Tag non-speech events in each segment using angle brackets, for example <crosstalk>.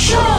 Show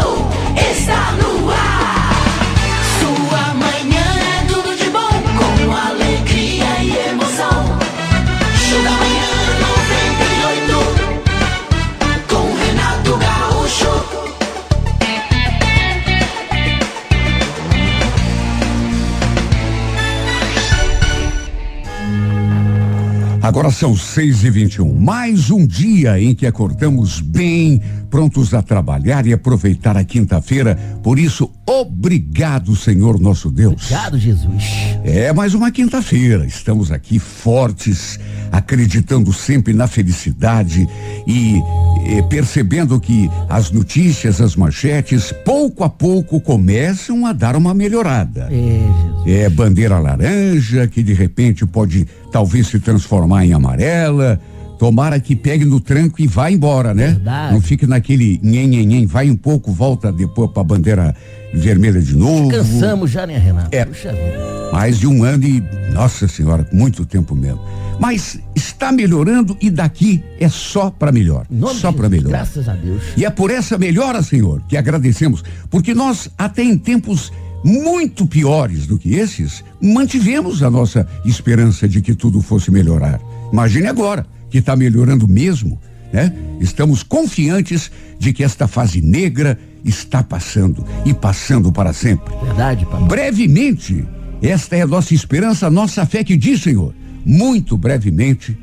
Agora são seis e vinte e um. Mais um dia em que acordamos bem, prontos a trabalhar e aproveitar a quinta-feira. Por isso, obrigado, Senhor nosso Deus. Obrigado, Jesus. É mais uma quinta-feira. Estamos aqui fortes, acreditando sempre na felicidade e eh, percebendo que as notícias, as manchetes, pouco a pouco começam a dar uma melhorada. É, Jesus. É bandeira laranja, que de repente pode talvez se transformar em amarela. Tomara que pegue no tranco e vá embora, né? Verdade. Não fique naquele nhen, nhen, nhen, vai um pouco, volta depois pra bandeira vermelha de novo. Cansamos já, né, Renato? É. Puxa vida. Mais de um ano e, nossa senhora, muito tempo mesmo. Mas está melhorando e daqui é só para melhor. Nome Só para melhor. Graças a Deus. E é por essa melhora, Senhor, que agradecemos, porque nós, até em tempos muito piores do que esses, mantivemos a nossa esperança de que tudo fosse melhorar. Imagine agora, que está melhorando mesmo, né? Estamos confiantes de que esta fase negra está passando e passando para sempre. Verdade, papai. Brevemente, esta é a nossa esperança, a nossa fé que diz, Senhor, muito brevemente,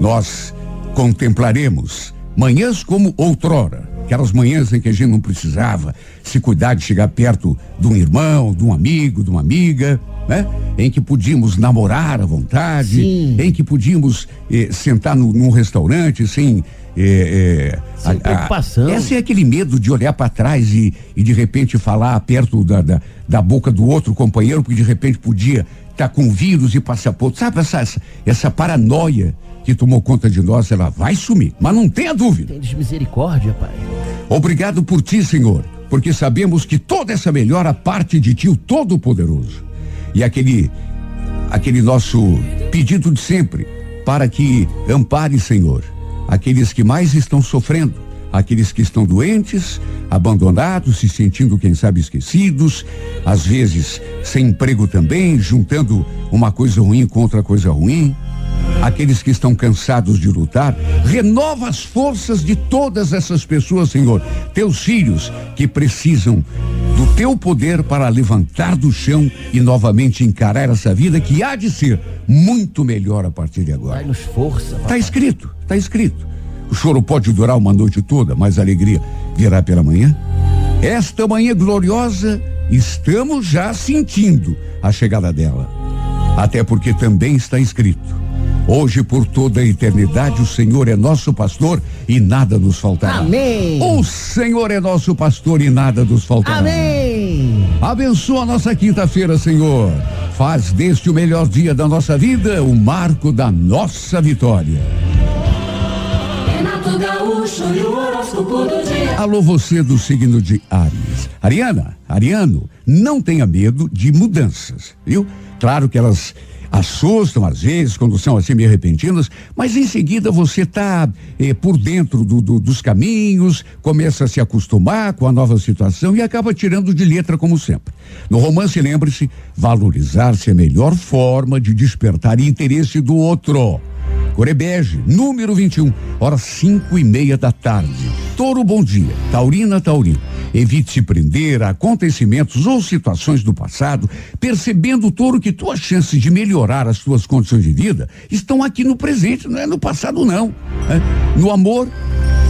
nós contemplaremos manhãs como outrora, aquelas manhãs em que a gente não precisava se cuidar de chegar perto de um irmão, de um amigo, de uma amiga, né? Em que podíamos namorar à vontade, Sim. em que podíamos eh, sentar no, num restaurante sem eh, Sem preocupação. essa é aquele medo de olhar para trás e, e de repente falar perto da, da, da boca do outro companheiro, porque de repente podia estar com vírus e passar por. Sabe essa, essa, essa paranoia que tomou conta de nós, ela vai sumir. Mas não tenha dúvida. Tem misericórdia, pai. Obrigado por ti, Senhor, porque sabemos que toda essa melhora parte de ti, o Todo-Poderoso. E aquele, aquele nosso pedido de sempre, para que ampare, Senhor, aqueles que mais estão sofrendo, aqueles que estão doentes, abandonados, se sentindo, quem sabe, esquecidos, às vezes sem emprego também, juntando uma coisa ruim com outra coisa ruim aqueles que estão cansados de lutar, renova as forças de todas essas pessoas, Senhor, teus filhos que precisam do teu poder para levantar do chão e novamente encarar essa vida que há de ser muito melhor a partir de agora. Dai-nos força, Tá papai. escrito, tá escrito. O choro pode durar uma noite toda, mas a alegria virá pela manhã. Esta manhã gloriosa, estamos já sentindo a chegada dela. Até porque também está escrito: Hoje por toda a eternidade o Senhor é nosso pastor e nada nos faltará. Amém. O Senhor é nosso pastor e nada nos faltará. Amém. Abençoa a nossa quinta-feira, Senhor. Faz deste o melhor dia da nossa vida, o marco da nossa vitória. Renato Gaúcho e o horóscopo do dia. Alô, você do signo de Ares. Ariana, Ariano, não tenha medo de mudanças, viu? Claro que elas assustam às vezes quando são assim meio repentinas, mas em seguida você tá eh, por dentro do- do- dos caminhos, começa a se acostumar com a nova situação e acaba tirando de letra como sempre. No romance, lembre-se, valorizar-se é a melhor forma de despertar interesse do outro. Corebege, número 21, horas cinco e meia da tarde. Touro, bom dia. Taurina, Taurino. Evite se prender a acontecimentos ou situações do passado, percebendo, Touro, que tuas chances de melhorar as tuas condições de vida estão aqui no presente, não é no passado, não. né? No amor,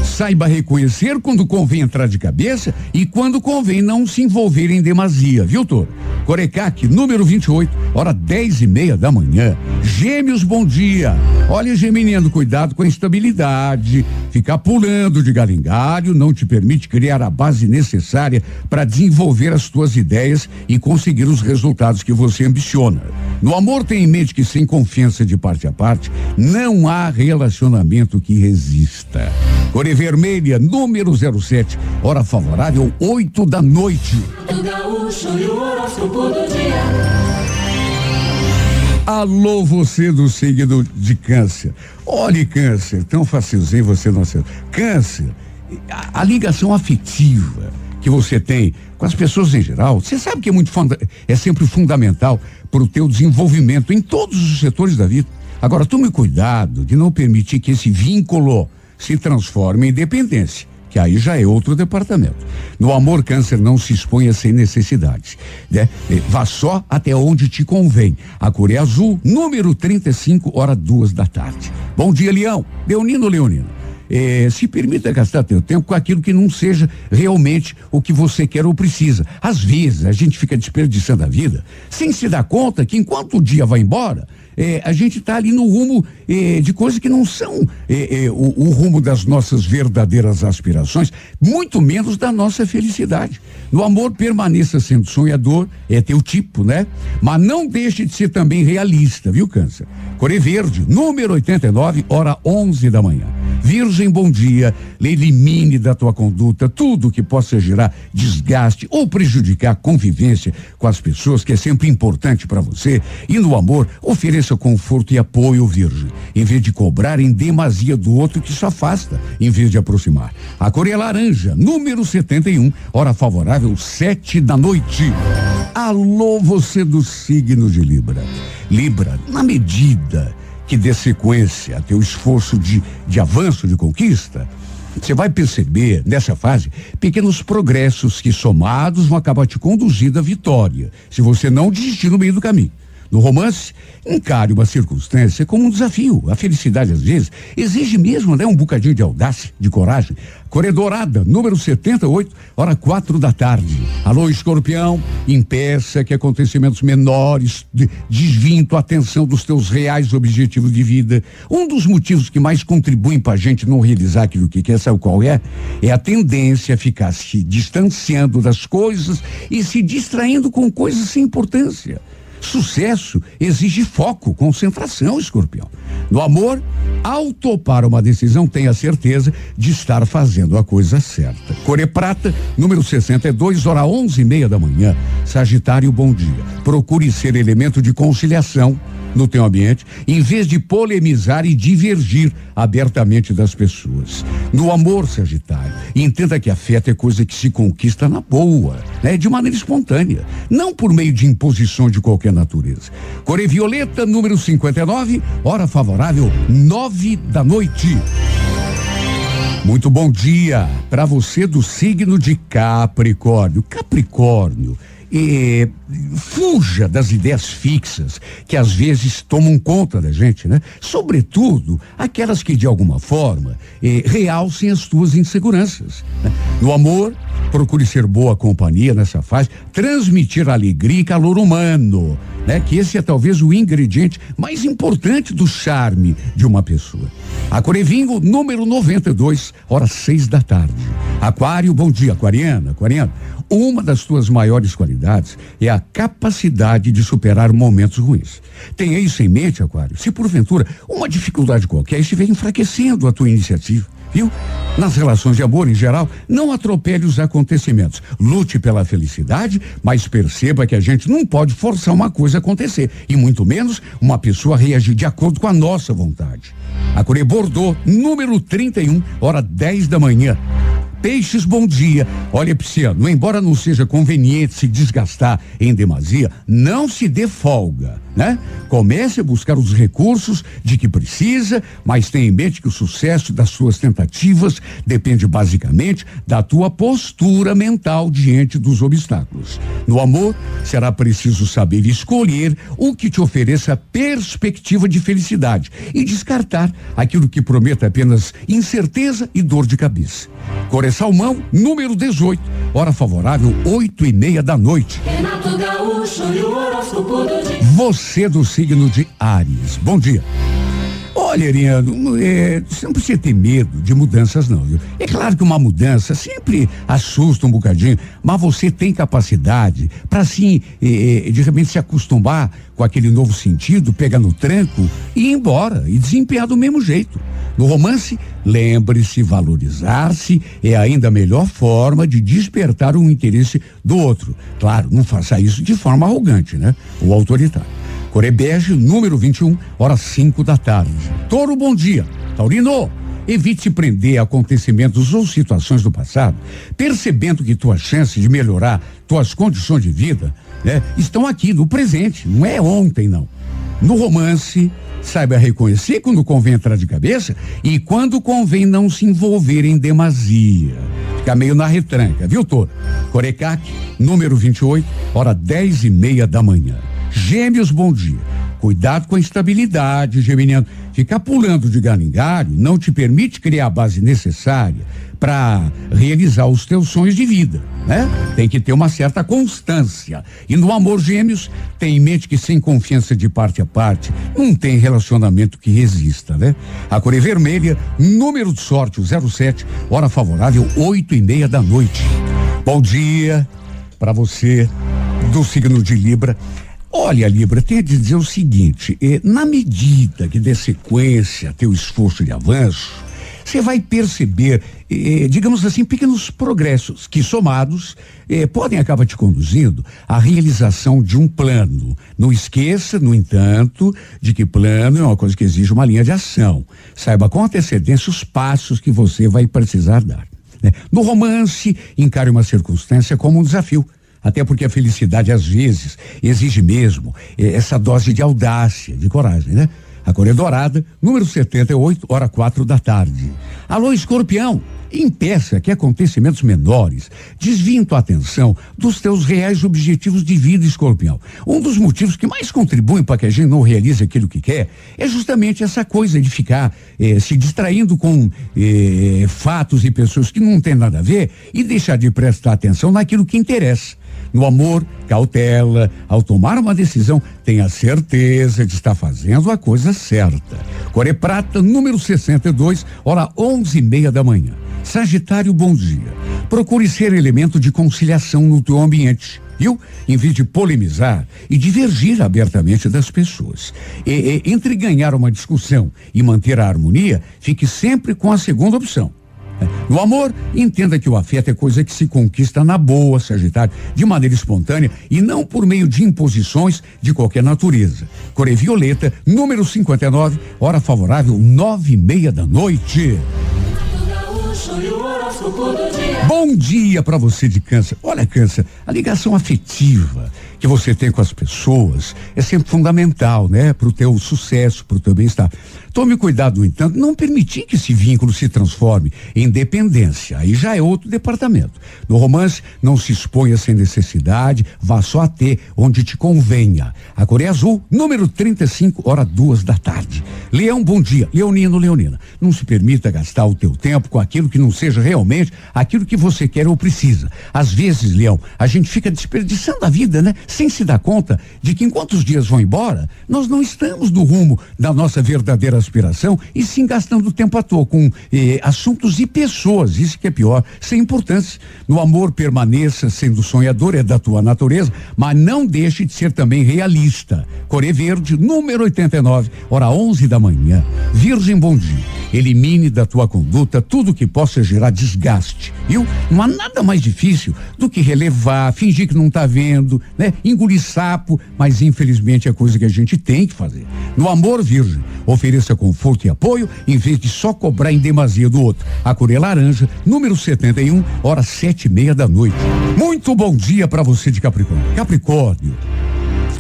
Saiba reconhecer quando convém entrar de cabeça e quando convém não se envolver em demasia, viu, Toro? Corecaque, número 28, hora dez e meia da manhã. Gêmeos, bom dia. Olha, Geminiano, cuidado com a instabilidade. Ficar pulando de galho em galho não te permite criar a base necessária para desenvolver as tuas ideias e conseguir os resultados que você ambiciona. No amor, tenha em mente que sem confiança de parte a parte, não há relacionamento que resista. Core Vermelha, número 07, hora favorável, 8 da noite. Renato Gaúcho e o horóscopo do dia. Alô, você do signo de câncer. Olhe, câncer, tão facilzinho você não acertou. Câncer, a, a ligação afetiva que você tem com as pessoas em geral, você sabe que é muito é sempre fundamental para o teu desenvolvimento em todos os setores da vida. Agora, tome cuidado de não permitir que esse vínculo se transforme em dependência que aí já é outro departamento. No amor, câncer não se exponha sem necessidades. Né? Vá só até onde te convém. A cor é azul, número 35, hora duas da tarde. Bom dia, Leão. Leonino, Leonino. Eh, se permita gastar teu tempo com aquilo que não seja realmente o que você quer ou precisa. Às vezes a gente fica desperdiçando a vida sem se dar conta que enquanto o dia vai embora, eh, a gente está ali no rumo eh, de coisas que não são o, o rumo das nossas verdadeiras aspirações, muito menos da nossa felicidade. No amor, permaneça sendo sonhador, é teu tipo, né? Mas não deixe de ser também realista, viu, Câncer? Core Verde, número 89, hora 11 da manhã. Virgem, bom dia. Elimine da tua conduta tudo que possa gerar desgaste ou prejudicar a convivência com as pessoas, que é sempre importante para você. E no amor, ofereça conforto e apoio, Virgem, em vez de cobrar em demasia do outro que se afasta, em vez de aproximar. A cor é laranja, número 71, hora favorável, sete da noite. Alô, você do signo de Libra. Libra, na medida que dê sequência a teu esforço de, de avanço, de conquista, você vai perceber nessa fase pequenos progressos que somados vão acabar te conduzindo à vitória, se você não desistir no meio do caminho. No romance, encare uma circunstância como um desafio. A felicidade, às vezes, exige mesmo né, um bocadinho de audácia, de coragem. Corredorada, número 78, hora quatro da tarde. Alô, escorpião, impeça que acontecimentos menores de, tua atenção dos teus reais objetivos de vida. Um dos motivos que mais contribuem para a gente não realizar aquilo que quer, sabe qual é? É a tendência a ficar se distanciando das coisas e se distraindo com coisas sem importância. Sucesso exige foco, concentração, escorpião. No amor, ao topar uma decisão, tenha certeza de estar fazendo a coisa certa. Core Prata, número 62, hora onze e meia da manhã. Sagitário, bom dia. Procure ser elemento de conciliação no teu ambiente, em vez de polemizar e divergir abertamente das pessoas. No amor, Sagitário, entenda que afeto é coisa que se conquista na boa, né? De maneira espontânea, não por meio de imposição de qualquer natureza. Core Violeta, número 59, hora favorável, nove da noite. Muito bom dia para você do signo de Capricórnio. Capricórnio, eh, fuja das ideias fixas que às vezes tomam conta da gente, né? Sobretudo aquelas que de alguma forma eh, realcem as tuas inseguranças. né? No amor, procure ser boa companhia nessa fase, transmitir alegria e calor humano, né? Que esse é talvez o ingrediente mais importante do charme de uma pessoa. Aquarevinho, número 92, horas seis da tarde. Aquário, bom dia, aquariana, aquariano. Uma das tuas maiores qualidades é a capacidade de superar momentos ruins. Tenha isso em mente, Aquário. Se porventura uma dificuldade qualquer estiver enfraquecendo a tua iniciativa, viu? Nas relações de amor em geral, não atropele os acontecimentos. Lute pela felicidade, mas perceba que a gente não pode forçar uma coisa a acontecer, e muito menos uma pessoa reagir de acordo com a nossa vontade. A Core Bordeaux, número 31, hora 10 da manhã. Peixes, bom dia. Olha, Pisciano, embora não seja conveniente se desgastar em demasia, não se dê folga, né? Comece a buscar os recursos de que precisa, mas tenha em mente que o sucesso das suas tentativas depende basicamente da tua postura mental diante dos obstáculos. No amor, será preciso saber escolher o que te ofereça perspectiva de felicidade e descartar aquilo que prometa apenas incerteza e dor de cabeça. Core Salmão, número 18, hora favorável, oito e meia da noite. Renato Gaúcho e o horóscopo do dia. Você do signo de Ares. Bom dia. Olha, Ariano, é, você não precisa ter medo de mudanças, não, viu? É claro que uma mudança sempre assusta um bocadinho, mas você tem capacidade para, assim, é, é, de repente se acostumar com aquele novo sentido, pegar no tranco e ir embora e desempenhar do mesmo jeito. No romance, lembre-se, valorizar-se é ainda a melhor forma de despertar o interesse do outro. Claro, não faça isso de forma arrogante, né? Ou autoritária. Corebege, número 21, horas 5 da tarde. Touro, bom dia. Taurino, Evite prender acontecimentos ou situações do passado, percebendo que tuas chances de melhorar tuas condições de vida né, estão aqui no presente, não é ontem, não. No romance, saiba reconhecer quando convém entrar de cabeça e quando convém não se envolver em demasia. Fica meio na retranca, viu, Toro? Corecac, número 28, hora dez e meia da manhã. Gêmeos, bom dia. Cuidado com a estabilidade, Geminiano. Ficar pulando de galho em galho não te permite criar a base necessária para realizar os teus sonhos de vida, né? Tem que ter uma certa constância. E no amor gêmeos, tem em mente que sem confiança de parte a parte, não tem relacionamento que resista, né? A cor é vermelha, número de sorte, o 07, hora favorável, oito e meia da noite. Bom dia para você do signo de Libra. Olha, Libra, tenho a dizer o seguinte: eh, na medida que dê sequência teu esforço de avanço, você vai perceber, eh, digamos assim, pequenos progressos que, somados, eh, podem acabar te conduzindo à realização de um plano. Não esqueça, no entanto, de que plano é uma coisa que exige uma linha de ação. Saiba com antecedência os passos que você vai precisar dar. né? No romance, encare uma circunstância como um desafio. Até porque a felicidade, às vezes, exige mesmo eh, essa dose de audácia, de coragem, né? A cor é dourada, número 78, hora quatro da tarde. Alô, escorpião! Impeça que acontecimentos menores desviem tua atenção dos teus reais objetivos de vida, escorpião. Um dos motivos que mais contribuem para que a gente não realize aquilo que quer é justamente essa coisa de ficar eh, se distraindo com eh, fatos e pessoas que não tem nada a ver e deixar de prestar atenção naquilo que interessa. No amor, cautela. Ao tomar uma decisão, tenha certeza de estar fazendo a coisa certa. Core Prata, número 62, hora onze e meia da manhã. Sagitário, bom dia. Procure ser elemento de conciliação no teu ambiente. Viu? Em vez de polemizar e divergir abertamente das pessoas. E, e, entre ganhar uma discussão e manter a harmonia, fique sempre com a segunda opção. No amor, entenda que o afeto é coisa que se conquista na boa, Sagitário, de maneira espontânea e não por meio de imposições de qualquer natureza. Core Violeta, número 59, hora favorável, nove e meia da noite. Bom dia para você de câncer. Olha, câncer, a ligação afetiva que você tem com as pessoas é sempre fundamental, né? Para o teu sucesso, para o teu bem-estar. Tome cuidado, no entanto, não permitir que esse vínculo se transforme em dependência. Aí já é outro departamento. No romance, não se exponha sem necessidade, vá só até onde te convenha. A Coreia Azul, número 35, hora duas da tarde. Leão, bom dia. Leonino, Leonina. Não se permita gastar o teu tempo com aquilo que não seja realmente aquilo que você quer ou precisa. Às vezes, Leão, a gente fica desperdiçando a vida, né? Sem se dar conta de que enquanto os dias vão embora, nós não estamos no rumo da nossa verdadeira aspiração e sim gastando tempo à toa com eh, assuntos e pessoas, isso que é pior, sem importância. No amor permaneça sendo sonhador, é da tua natureza, mas não deixe de ser também realista. Core Verde, número 89, hora 11 da manhã. Virgem, bom dia. Elimine da tua conduta tudo que possa gerar desgaste, viu? Não há nada mais difícil do que relevar, fingir que não está vendo, né? Engolir sapo, mas infelizmente é coisa que a gente tem que fazer. No amor, Virgem, ofereça conforto e apoio em vez de só cobrar em demasia do outro. A Coreia Laranja, número 71, hora sete e meia da noite. Muito bom dia para você de Capricórnio. Capricórnio.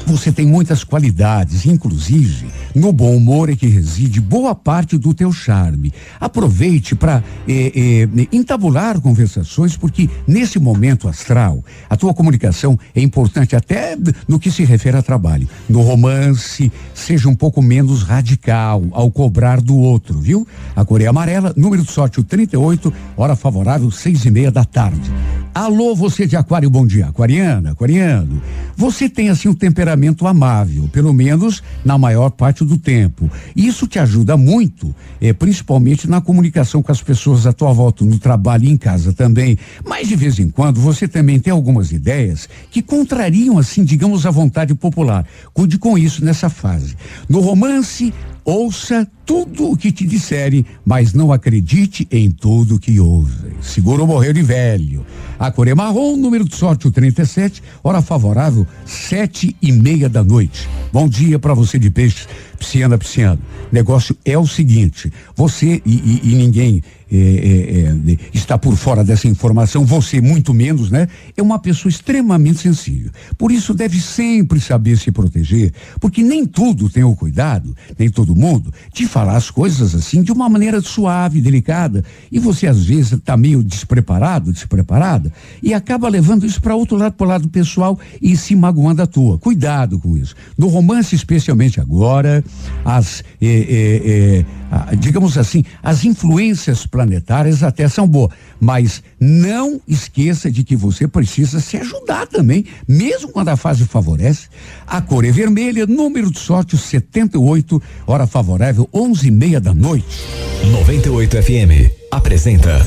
Você tem muitas qualidades, inclusive no bom humor é que reside boa parte do teu charme. Aproveite para eh, eh, entabular conversações, porque nesse momento astral, a tua comunicação é importante até no que se refere a trabalho. No romance, seja um pouco menos radical ao cobrar do outro, viu? A Coreia Amarela, número de sorte o 38, hora favorável, seis e meia da tarde. Alô, você de Aquário, bom dia. Aquariana, aquariano. Você tem assim um temperamento amável, pelo menos na maior parte do tempo. Isso te ajuda muito, eh, principalmente na comunicação com as pessoas à tua volta, no trabalho e em casa também. Mas de vez em quando você também tem algumas ideias que contrariam, assim, digamos, a vontade popular. Cuide com isso nessa fase. No romance, Ouça tudo o que te disserem, mas não acredite em tudo que ouvem. Seguro morrer de velho. A cor é marrom, número de sorte o 37, hora favorável, sete e meia da noite. Bom dia para você de peixes, pisciana, pisciano. Negócio é o seguinte, você e, e- e ninguém é, é, é, está por fora dessa informação, você muito menos, né? É uma pessoa extremamente sensível. Por isso deve sempre saber se proteger, porque nem tudo tem o cuidado, nem todo mundo, de falar as coisas assim de uma maneira suave, delicada. E você às vezes está meio despreparado, despreparada, e acaba levando isso para outro lado, para o lado pessoal e se magoando à toa. Cuidado com isso. No romance, especialmente agora, as, eh, eh, eh, digamos assim, as influências planetárias até são boas, mas não esqueça de que você precisa se ajudar também, mesmo quando a fase favorece. A cor é vermelha, número de sorte o 78, hora favorável, onze e meia da noite. 98 FM apresenta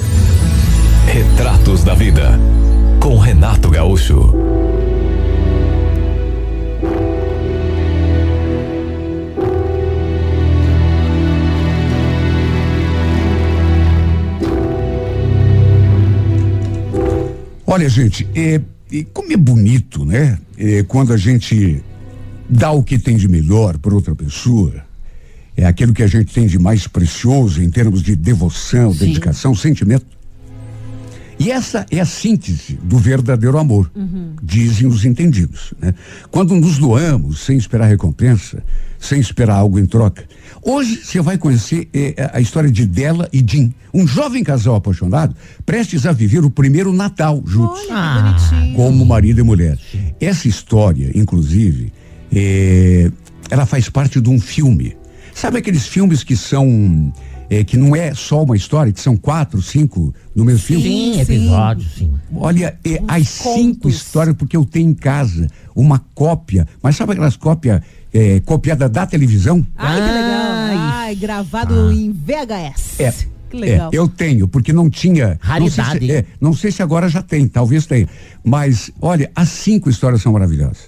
Retratos da Vida com Renato Gaúcho. Olha, gente, é, e como é bonito, né? É, quando a gente dá o que tem de melhor para outra pessoa, é aquilo que a gente tem de mais precioso em termos de devoção, dedicação, sentimento. E essa é a síntese do verdadeiro amor, dizem os entendidos. Né? Quando nos doamos sem esperar recompensa, sem esperar algo em troca. Hoje você vai conhecer eh, a história de Dela e Jim, um jovem casal apaixonado, prestes a viver o primeiro Natal juntos Olha, bonitinho. como marido e mulher. Essa história, inclusive, é, ela faz parte de um filme. Sabe aqueles filmes que são é, que não é só uma história, que são quatro, cinco no mesmo filme? Sim, sim. episódio, sim. Olha, é, as cinco contos. histórias, porque eu tenho em casa uma cópia, mas sabe aquelas cópias é, copiada da televisão? Ai, que legal. Ai. Ai, gravado em VHS. É. Que legal. É, eu tenho, porque não tinha. Não sei, Raridade, se, é, não sei se agora já tem, talvez tenha. Mas, olha, as cinco histórias são maravilhosas.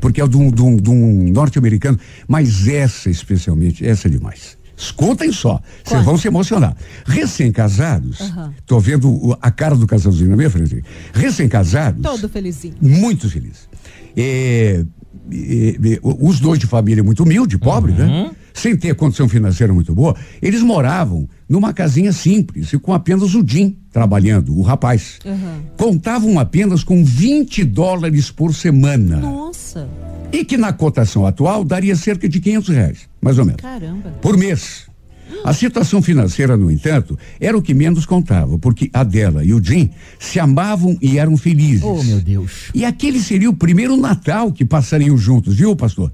Porque é de um, de um- de um norte-americano, mas essa especialmente, essa é demais. Escutem só, vocês vão se emocionar. Recém-casados, Aham. tô vendo o- a cara do casalzinho na minha frente. Recém-casados. Todo felizinho. Muito feliz. É, é, é, os dois de família muito humilde, pobre, né? Sem ter condição financeira muito boa, eles moravam numa casinha simples e com apenas o Jim trabalhando, o rapaz. Aham. Contavam apenas com 20 dólares por semana. Nossa, E que na cotação atual daria cerca de 500 reais, mais ou menos caramba. por mês. A situação financeira, no entanto, era o que menos contava, porque a dela e o Jim se amavam e eram felizes. Oh, meu Deus. E aquele seria o primeiro Natal que passariam juntos, viu, pastor?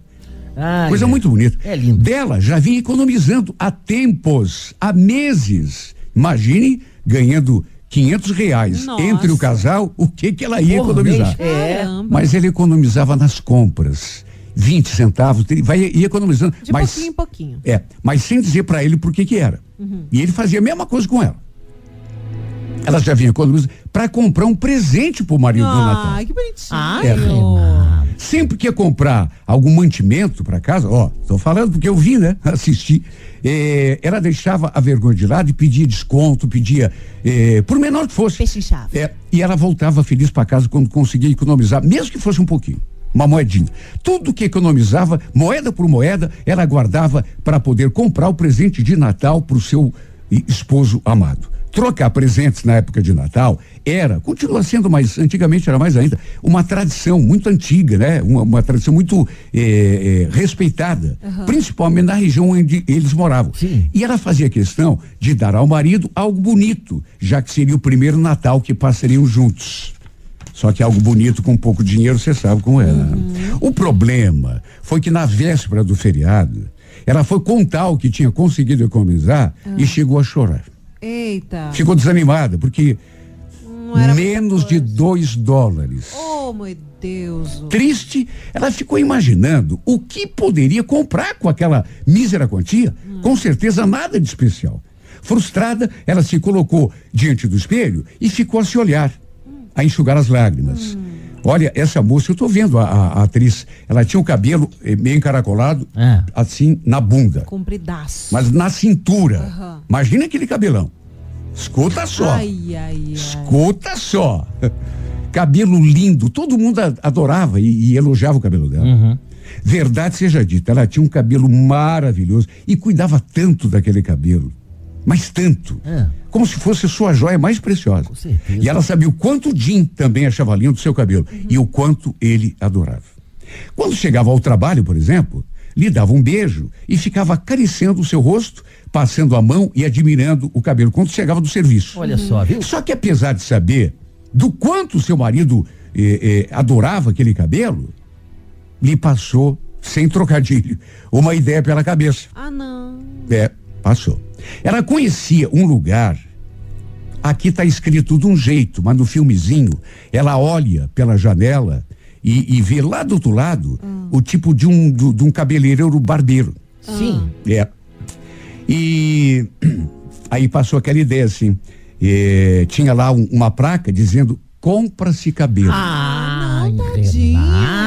Ai, Coisa é. muito bonita. É lindo. Dela já vinha economizando há tempos, há meses. Imagine ganhando 500 reais Nossa. entre o casal, o que que ela ia Por economizar? é. Mas ele economizava nas compras. 20 centavos, vai ia economizando. De mas, pouquinho em pouquinho. É, mas sem dizer pra ele por que que era. E ele fazia a mesma coisa com ela. Ela já vinha economizando para comprar um presente pro marido do Natal. Ai, que bonitinho. Ai, É. Sempre que ia comprar algum mantimento para casa, ó, tô falando porque eu vi, né? <laughs> Assisti. eh, ela deixava a vergonha de lado e pedia desconto, pedia, eh, por menor que fosse. Pechinchava. É, e ela voltava feliz para casa quando conseguia economizar, mesmo que fosse um pouquinho. Uma moedinha. Tudo que economizava, moeda por moeda, ela guardava para poder comprar o presente de Natal para o seu esposo amado. Trocar presentes na época de Natal era, continua sendo, mas antigamente era mais ainda, uma tradição muito antiga, né? Uma, uma tradição muito eh, eh, respeitada, principalmente na região onde eles moravam. Sim. E ela fazia questão de dar ao marido algo bonito, já que seria o primeiro Natal que passariam juntos. Só que algo bonito com pouco dinheiro, você sabe como é. né? O problema foi que na véspera do feriado, ela foi contar o que tinha conseguido economizar e chegou a chorar. Eita. Ficou desanimada, porque menos de dois dólares. Oh, meu Deus. Triste, ela ficou imaginando o que poderia comprar com aquela mísera quantia. Com certeza nada de especial. Frustrada, ela se colocou diante do espelho e ficou a se olhar, a enxugar as lágrimas. Olha, essa moça, eu tô vendo a, a- a atriz, ela tinha o cabelo eh, meio encaracolado, É. assim, na bunda, Compridaço. mas na cintura. Aham. Imagina aquele cabelão. Escuta só. Ai, ai, ai. Escuta só. <laughs> cabelo lindo, todo mundo adorava e, e elogiava o cabelo dela. Verdade seja dita, ela tinha um cabelo maravilhoso e cuidava tanto daquele cabelo, mas tanto, É. como se fosse sua joia mais preciosa. Com certeza. E ela sabia o quanto o Jim também achava lindo o seu cabelo e o quanto ele adorava. Quando chegava ao trabalho, por exemplo, lhe dava um beijo e ficava acariciando o seu rosto, passando a mão e admirando o cabelo quando chegava do serviço. Olha só, viu? Só que apesar de saber do quanto seu marido eh, eh, adorava aquele cabelo, lhe passou, sem trocadilho, uma ideia pela cabeça. Ah, não. É, passou. Ela conhecia um lugar. Aqui está escrito de um jeito, mas no filmezinho ela olha pela janela e, e vê lá do outro lado o tipo de um, do- de um cabeleireiro barbeiro. Sim. É. E <clears throat> aí passou aquela ideia assim. eh, tinha lá um- uma placa dizendo compra-se cabelo. Ah, Tadinha. Renato.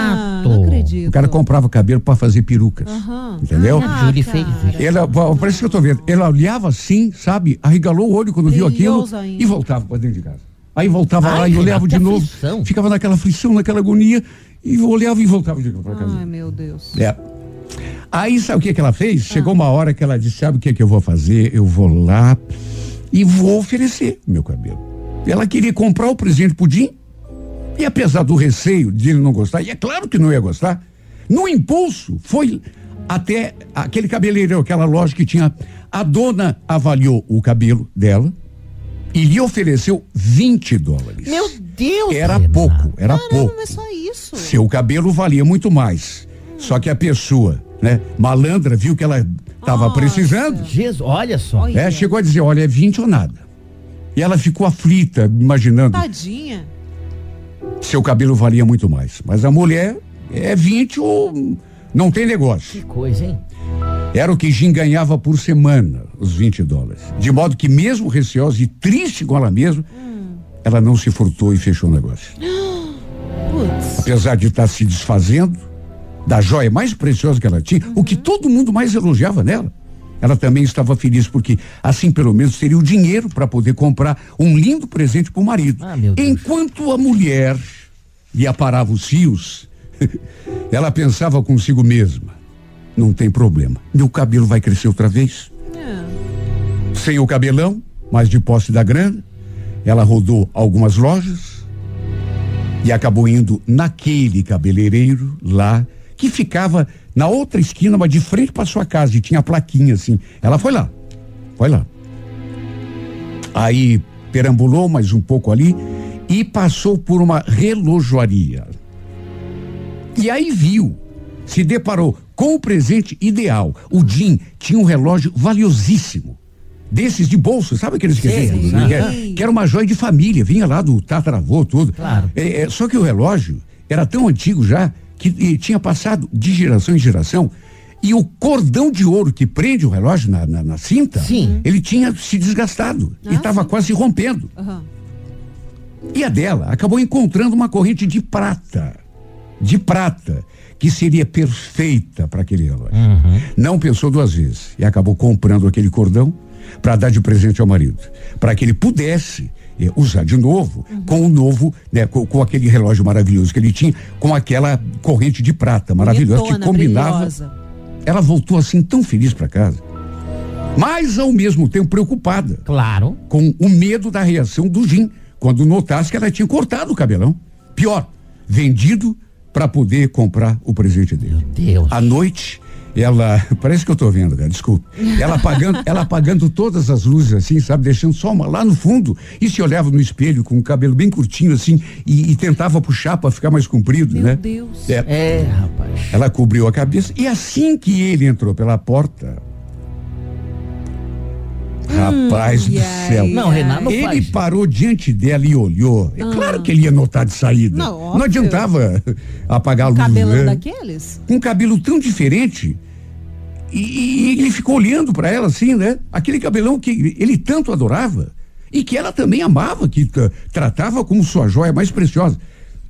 Acredito. o cara comprava cabelo para fazer perucas. Aham. Entendeu? Ah, fez cara. isso. Ela, parece que eu tô vendo. Ela olhava assim, sabe? Arregalou o olho quando viu aquilo Brilhoso ainda. e voltava para dentro de casa. Aí voltava Ai, lá e olhava de novo. aflição. Ficava naquela aflição, naquela agonia e olhava e voltava de novo para casa. Ai, meu Deus. É. Aí sabe o que que ela fez? Ah. Chegou uma hora que ela disse: sabe o que que eu vou fazer? Eu vou lá e vou oferecer meu cabelo. Ela queria comprar o presente pro Jim. E apesar do receio de ele não gostar, e é claro que não ia gostar, no impulso foi até aquele cabeleireiro, aquela loja que tinha. A dona avaliou o cabelo dela e lhe ofereceu 20 dólares. Meu Deus! Era pouco, era Caramba, pouco. não é só isso. Seu cabelo valia muito mais. Só que a pessoa, né, malandra, viu que ela estava precisando. Jesus, olha só. Olha. É, chegou a dizer, olha, é 20 ou nada. E ela ficou aflita, imaginando, Tadinha. Seu cabelo valia muito mais. Mas a mulher é 20 ou não tem negócio. Que coisa, hein? Era o que Jim ganhava por semana, os 20 dólares. De modo que, mesmo receosa e triste com ela mesma, ela não se furtou e fechou o negócio. <gasps> Putz. apesar de estar se desfazendo da joia mais preciosa que ela tinha, o que todo mundo mais elogiava nela. Ela também estava feliz porque assim pelo menos teria o dinheiro para poder comprar um lindo presente para o marido. Ah. Enquanto a mulher lhe aparava os fios, <laughs> ela pensava consigo mesma: não tem problema, meu cabelo vai crescer outra vez. É. Sem o cabelão, mas de posse da grana, ela rodou algumas lojas e acabou indo naquele cabeleireiro lá, que ficava na outra esquina, mas de frente para sua casa, e tinha a plaquinha assim. Ela foi lá, foi lá. Aí perambulou mais um pouco ali e passou por uma relojoaria. E aí viu, se deparou com o presente ideal. O Jim tinha um relógio valiosíssimo. Desses de bolso, sabe aqueles que, Sei, vem, sei. que, era, que era uma joia de família, vinha lá do tataravô, tudo. Claro. É, é, só que o relógio era tão antigo já que e tinha passado de geração em geração. E o cordão de ouro que prende o relógio na, na, na cinta, Sim. ele tinha se desgastado e estava quase rompendo. Aham. E a dela acabou encontrando uma corrente de prata. De prata, que seria perfeita para aquele relógio. Não pensou duas vezes e acabou comprando aquele cordão para dar de presente ao marido, para que ele pudesse eh, usar de novo com o novo, né, com, com aquele relógio maravilhoso que ele tinha, com aquela corrente de prata maravilhosa que Bonitona, combinava. brilhosa. Ela voltou assim tão feliz para casa, mas ao mesmo tempo preocupada Claro. com o medo da reação do Jim quando notasse que ela tinha cortado o cabelão. Pior, vendido para poder comprar o presente dele. Deus. À noite, ela, <laughs> parece que eu tô vendo, cara, desculpa. Ela apagando, ela apagando todas as luzes assim, sabe, deixando só uma lá no fundo e se olhava no espelho com o cabelo bem curtinho assim e, e tentava puxar para ficar mais comprido, Meu né? Deus. É, É, rapaz. ela cobriu a cabeça e assim que ele entrou pela porta, rapaz do Hum, e aí? céu. Não, Renato, não Ele faz. parou diante dela e olhou. É claro que ele ia notar de saída. Não, óbvio. adiantava <laughs> apagar a luz. Cabelão né? daqueles? Com um cabelo tão diferente. E, e ele ficou olhando para ela assim, né? Aquele cabelão que ele tanto adorava e que ela também amava, que tra- tratava como sua joia mais preciosa.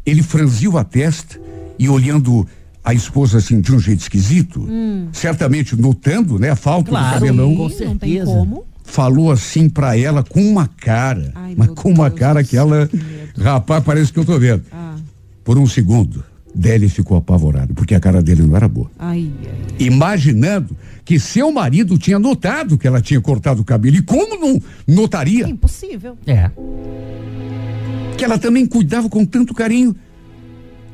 Ele franziu a testa e olhando a esposa assim de um jeito esquisito, certamente notando, né, a falta Claro, do cabelão com certeza. como. falou assim pra ela com uma cara, Ai, mas com uma Deus cara do que ela. Rapaz, parece que eu tô vendo. Ah, Por um segundo, Deli ficou apavorado, porque a cara dele não era boa. ai, ai. Imaginando que seu marido tinha notado que ela tinha cortado o cabelo. E como não É notaria impossível. É. que ela também cuidava com tanto carinho?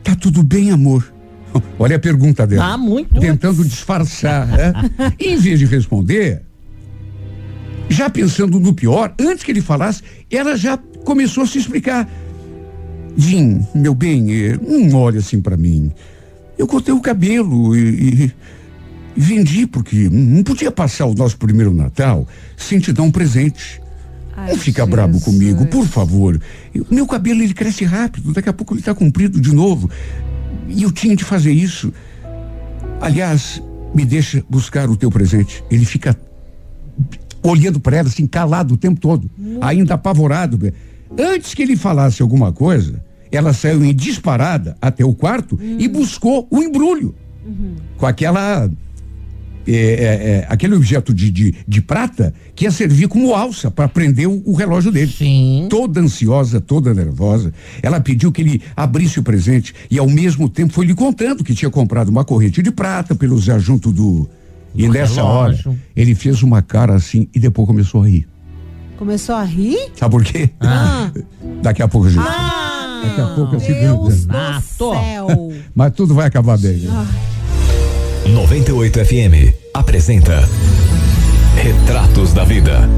Tá tudo bem, amor? <laughs> Olha a pergunta dela. Ah, muito. tentando disfarçar. né? <laughs> em vez de responder, já pensando no pior, antes que ele falasse, ela já começou a se explicar. Jim, meu bem, eh, não olha assim pra mim. Eu cortei o cabelo e, e- vendi porque não podia passar o nosso primeiro Natal sem te dar um presente. Ai, Não fica brabo Jesus. comigo, por favor. Eu- meu cabelo ele cresce rápido, daqui a pouco ele tá comprido de novo. E eu tinha de fazer isso. Aliás, me deixa buscar o teu presente. Ele fica olhando para ela assim, calado o tempo todo, ainda apavorado. Antes que ele falasse alguma coisa, ela saiu em disparada até o quarto e buscou o embrulho com aquela é, é, é, aquele objeto de, de, de prata que ia servir como alça para prender o, o relógio dele. Sim. Toda ansiosa, toda nervosa, ela pediu que ele abrisse o presente e ao mesmo tempo foi lhe contando que tinha comprado uma corrente de prata pelo junto do. E nessa hora, ele fez uma cara assim e depois começou a rir. Começou a rir? Sabe por quê? Ah, <laughs> Daqui a pouco, gente. ah Daqui a pouco eu se Deus do Renato. céu. <laughs> Mas tudo vai acabar bem. né? 98 FM apresenta Retratos da Vida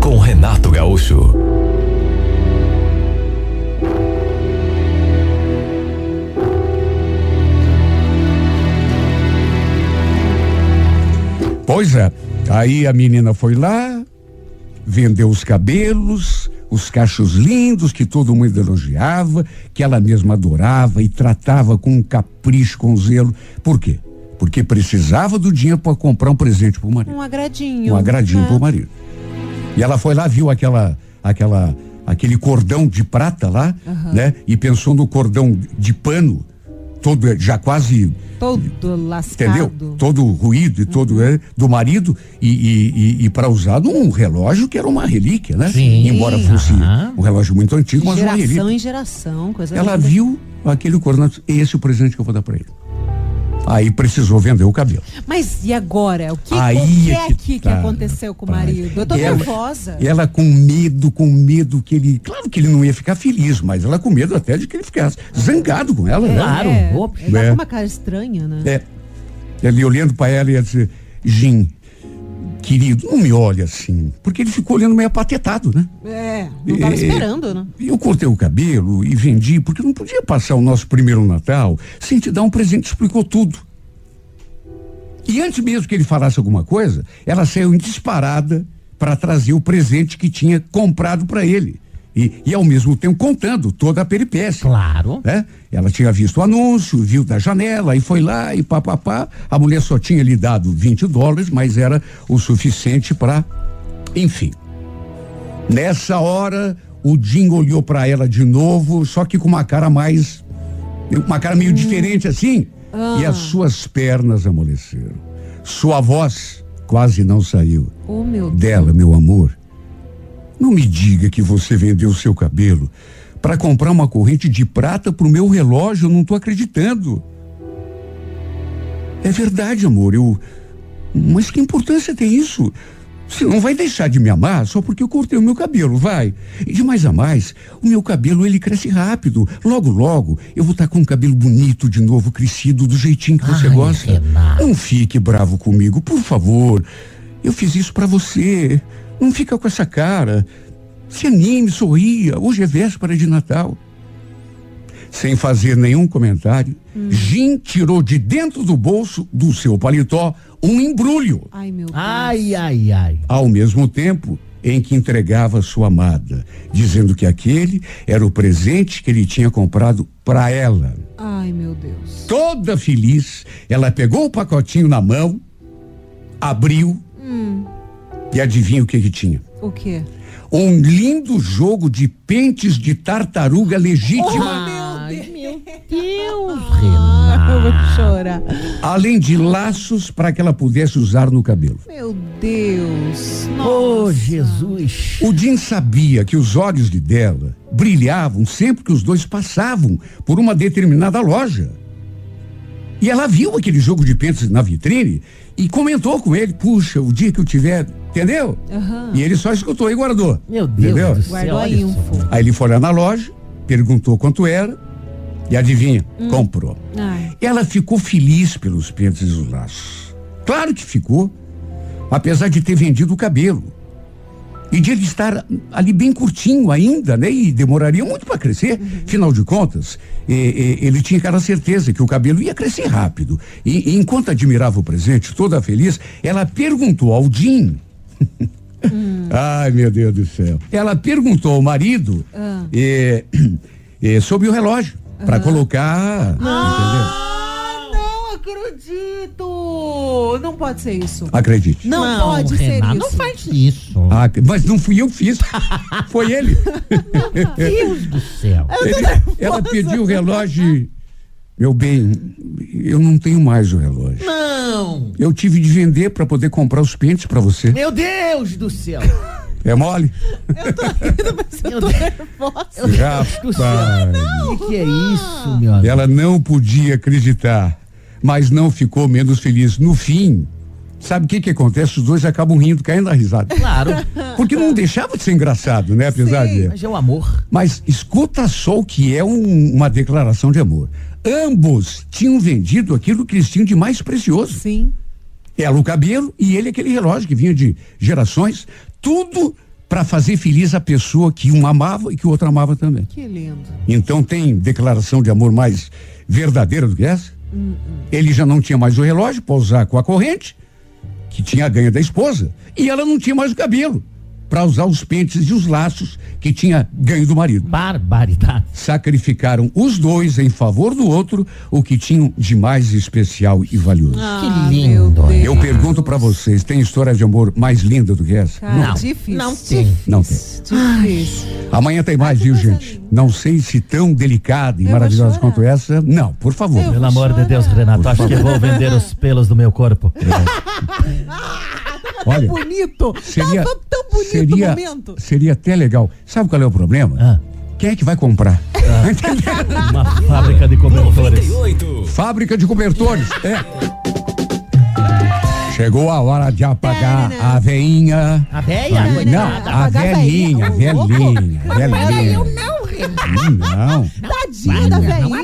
com Renato Gaúcho. Pois é. Aí a menina foi lá, vendeu os cabelos, os cachos lindos que todo mundo elogiava, que ela mesma adorava e tratava com um capricho, com zelo. Por quê? Porque precisava do dinheiro para comprar um presente pro marido, Um agradinho. um agradinho né? pro marido. E ela foi lá, viu aquela, aquela, aquele cordão de prata lá, né? E pensou no cordão de pano, todo já quase Todo lascado. entendeu? Todo o ruído e todo é, do marido e, e, e, e para usar num relógio que era uma relíquia, né? Sim. Embora fosse Aham. um relógio muito antigo, mas uma Geração relíquia. em geração, coisa Ela linda. viu aquele cordão, esse é o presente que eu vou dar para ele. Aí precisou vender o cabelo. Mas e agora? O que, Aí o que é é que que, que tá, aconteceu com o marido? Eu tô Ela- nervosa. Ela com medo, com medo que ele. Claro que ele não ia ficar feliz, mas ela com medo até de que ele ficasse zangado com ela, né? Claro. É, opa. ele tá É. com uma cara estranha, né? É. Ele olhando para ela e ia dizer, Jim, querido, não me olha assim. Porque ele ficou olhando meio apatetado, né? É, não tava É. esperando, né? E eu cortei o cabelo e vendi, porque não podia passar o nosso primeiro Natal sem te dar um presente, explicou tudo. E antes mesmo que ele falasse alguma coisa, ela saiu em disparada para trazer o presente que tinha comprado para ele. E, e ao mesmo tempo contando toda a peripécia Claro. né? Ela tinha visto o anúncio, viu da janela e foi lá e papapá. A mulher só tinha lhe dado 20 dólares, mas era o suficiente para, enfim. Nessa hora, o Jim olhou para ela de novo, só que com uma cara mais, uma cara meio diferente assim, e as suas pernas amoleceram. Sua voz quase não saiu Oh, meu Deus. dela, meu amor. Não me diga que você vendeu o seu cabelo para comprar uma corrente de prata pro meu relógio, eu não tô acreditando. É verdade, amor, eu. Mas que importância tem isso? Você não vai deixar de me amar só porque eu cortei o meu cabelo, vai. E de mais a mais, o meu cabelo ele cresce rápido. Logo, logo, eu vou estar com um cabelo bonito de novo, crescido, do jeitinho que você Ai, gosta. Renato. Não fique bravo comigo, por favor. Eu fiz isso pra você. Não fica com essa cara. Se anime, sorria. Hoje é véspera de Natal. Sem fazer nenhum comentário, Jim tirou de dentro do bolso do seu paletó um embrulho, Ai, meu Deus. Ai, ai, ai. ao mesmo tempo em que entregava sua amada, dizendo que aquele era o presente que ele tinha comprado para ela. Ai, meu Deus. Toda feliz, ela pegou o pacotinho na mão, abriu e adivinha o que que tinha? O quê? Um lindo jogo de pentes de tartaruga legítima, Ai, meu Deus, Ah, eu vou Renato. chorar. além de laços para que ela pudesse usar no cabelo. Meu Deus. Ô, Nossa. Jesus. O Jim sabia que os olhos de dela, brilhavam sempre que os dois passavam por uma determinada loja. E ela viu aquele jogo de pênaltis na vitrine e comentou com ele: puxa, o dia que eu tiver, entendeu? Aham. E ele só escutou e guardou. Meu Deus Entendeu? do céu. Guardou a info. Aí ele foi lá na loja, perguntou quanto era e adivinha, comprou. Ai. Ela ficou feliz pelos pênaltis e os laços. Claro que ficou, apesar de ter vendido o cabelo. E de ele estar ali bem curtinho ainda, né? E demoraria muito para crescer. Afinal de contas, eh, eh, ele tinha aquela certeza que o cabelo ia crescer rápido. E, e enquanto admirava o presente, toda feliz, ela perguntou ao Jim. <laughs> Ai, meu Deus do céu. Ela perguntou ao marido Ah. eh, <clears throat> eh, sobre o relógio. Para colocar. Entendeu? Ah, não acredito! Não pode ser isso. Acredite. Não, pode ser Renato, isso. Não faz isso. Ah, mas não fui eu que fiz. Foi ele. <laughs> <laughs> Deus do céu. Ele- ela pediu o relógio. Meu bem, eu não tenho mais o relógio. Não. Eu tive de vender para poder comprar os pentes para você. Meu Deus do céu. É mole? Meu Deus do céu. Rapaz. O que, que é isso, meu amigo? Ela não podia acreditar, mas não ficou menos feliz. No fim, sabe o que que acontece? Os dois acabam rindo, caindo na risada. Claro. Porque não deixava de ser engraçado, né? Apesar Sim. de. Mas é o amor. Mas escuta só o que é um- uma declaração de amor. Ambos tinham vendido aquilo que eles tinham de mais precioso. Sim. Ela o cabelo e ele aquele relógio que vinha de gerações. Tudo para fazer feliz a pessoa que um amava e que o outro amava também. Que lindo. Então tem declaração de amor mais verdadeira do que essa? Ele já não tinha mais o relógio para usar com a corrente, que tinha a ganha da esposa, e ela não tinha mais o cabelo para usar os pentes e os laços que tinha ganho do marido. Barbaridade. Sacrificaram os dois em favor do outro o que tinham de mais especial e valioso. Ah, lindo. meu Deus. Eu pergunto para vocês, tem história de amor mais linda do que essa? Cara, Não, difícil. não tem. Não tem. Difícil. Amanhã tem mais, viu, gente? Não sei se tão delicada e Eu maravilhosa quanto essa. Não, por favor. Eu- Pelo amor de Deus, Renato, acho que vou vender os pelos do meu corpo. <laughs> Olha, Bonito. seria, tão bonito seria, seria até legal. Sabe qual é o problema? Ah, Quem é que vai comprar? <laughs> uma fábrica de cobertores. 98. Fábrica de cobertores. É. Chegou a hora de apagar a veinha. A véia? Não, a velhinha, velhinha. Ô, velhinha, velhinha. Não, Renato. Hum, Não, Tadinha da velhinha.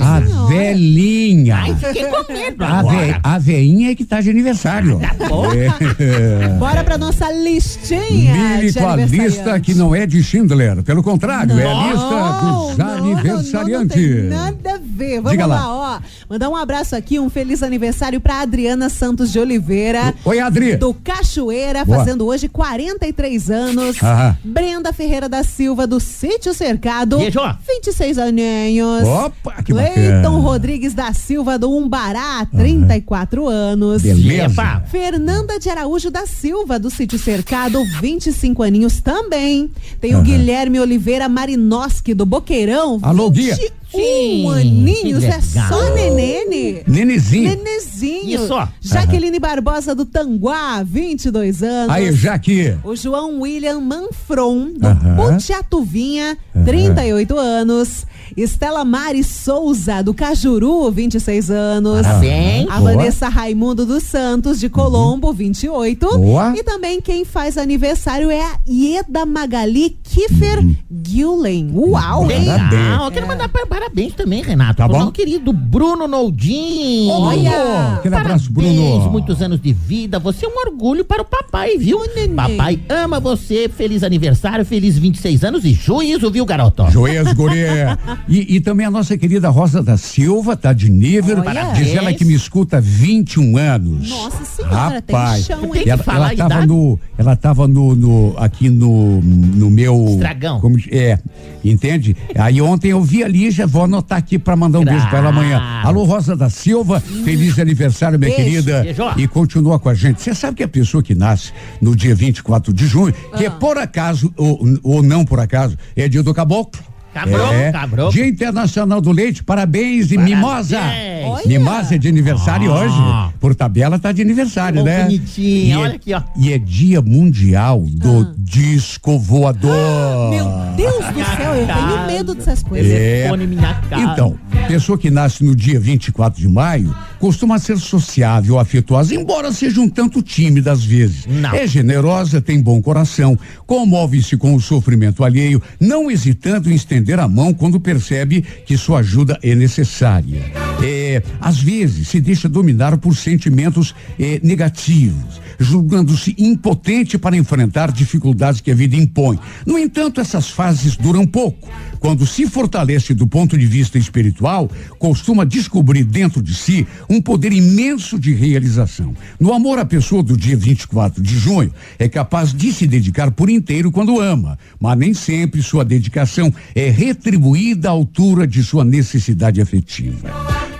A velhinha. Ai, fiquei com medo A, ve, a veinha é que tá de aniversário. Tá bom. É. <laughs> Bora pra nossa listinha Mire com a lista que não é de Schindler. Pelo contrário, é a lista Não, dos não, não, aniversariantes. Não, não tem nada a ver. Vamos Diga lá. lá. ó. Mandar um abraço aqui, um feliz aniversário pra Adriana Santos de Oliveira. Oi, Adri. Do Cachoeira, Boa. fazendo hoje 43 anos. Aham. Brenda Ferreira da Silva, do Sítio Cercado. Beijo. 26 aninhos. Opa, que Cleiton bacana. Rodrigues da Silva, do Umbará, 34 anos. Beleza. Epa. Fernanda de Araújo da Silva, do Sítio Cercado, 25 aninhos também. Tem o Aham. Guilherme Oliveira Marinoski, do Boqueirão. Alô, Guia. 21 Sim, aninhos, que é só nenene. Nenezinho. Nenezinho. Isso, ó. Jaqueline Barbosa do Tanguá, 22 anos. Aí, Jaque. O João William Manfron, do Aham. Butiatuvinha, 38 anos. Estela Mari Souza, do Cajuru, 26 anos. Parabéns. A Boa. Uhum. Vanessa Raimundo dos Santos, de Colombo, 28. Boa. E também quem faz aniversário é a Ieda Magali Kiefer Gulen. Uau, hein? Parabéns. Legal. Eu quero mandar pa- parabéns também, Renato. Tá pro bom. nosso querido Bruno Noldin. Olha. Aquele abraço, Parabéns, Bruno. muitos anos de vida. Você é um orgulho para o papai, viu? neném. Papai ama você. Feliz aniversário, feliz 26 anos e juízo, viu, garoto? Joias Gurê. <laughs> E, e também a nossa querida Rosa da Silva, tá de nível. Olha. Diz ela que me escuta há 21 anos. Nossa senhora, tem Rapaz, chão, hein? Tem ela, ela tava no, ela tava no, no aqui no, no meu Estragão. como- é, entende? Aí ontem eu vi ali, já vou anotar aqui pra mandar um beijo pra ela amanhã. Alô Rosa da Silva, feliz aniversário, minha Beijo. querida. Beijo. E continua com a gente. Você sabe que a pessoa que nasce no dia 24 de junho, que Ah. é por acaso ou, ou não por acaso, é dia do caboclo. Caboclo, é. caboclo. Dia Internacional do Leite, parabéns e Parabéns. mimosa. Olha. Mimosa é de aniversário Ah. hoje. por tabela tá de aniversário, Bom, né? bonitinha, E é- olha aqui, ó. E é dia mundial do disco voador. Ah. <gasps> Meu Deus do céu, eu tenho medo dessas coisas. É. Telefone minha cara. Então, pessoa que nasce no dia 24 de maio costuma ser sociável, afetuosa, embora seja um tanto tímida às vezes. Não. É generosa, tem bom coração, comove-se com o sofrimento alheio, não hesitando em estender a mão quando percebe que sua ajuda é necessária. É, às vezes se deixa dominar por sentimentos eh, negativos, julgando-se impotente para enfrentar dificuldades que a vida impõe. No entanto, essas fases duram pouco. Quando se fortalece do ponto de vista espiritual, costuma descobrir dentro de si um poder imenso de realização. No amor, a pessoa do dia 24 de junho é capaz de se dedicar por inteiro quando ama, mas nem sempre sua dedicação é retribuída à altura de sua necessidade afetiva.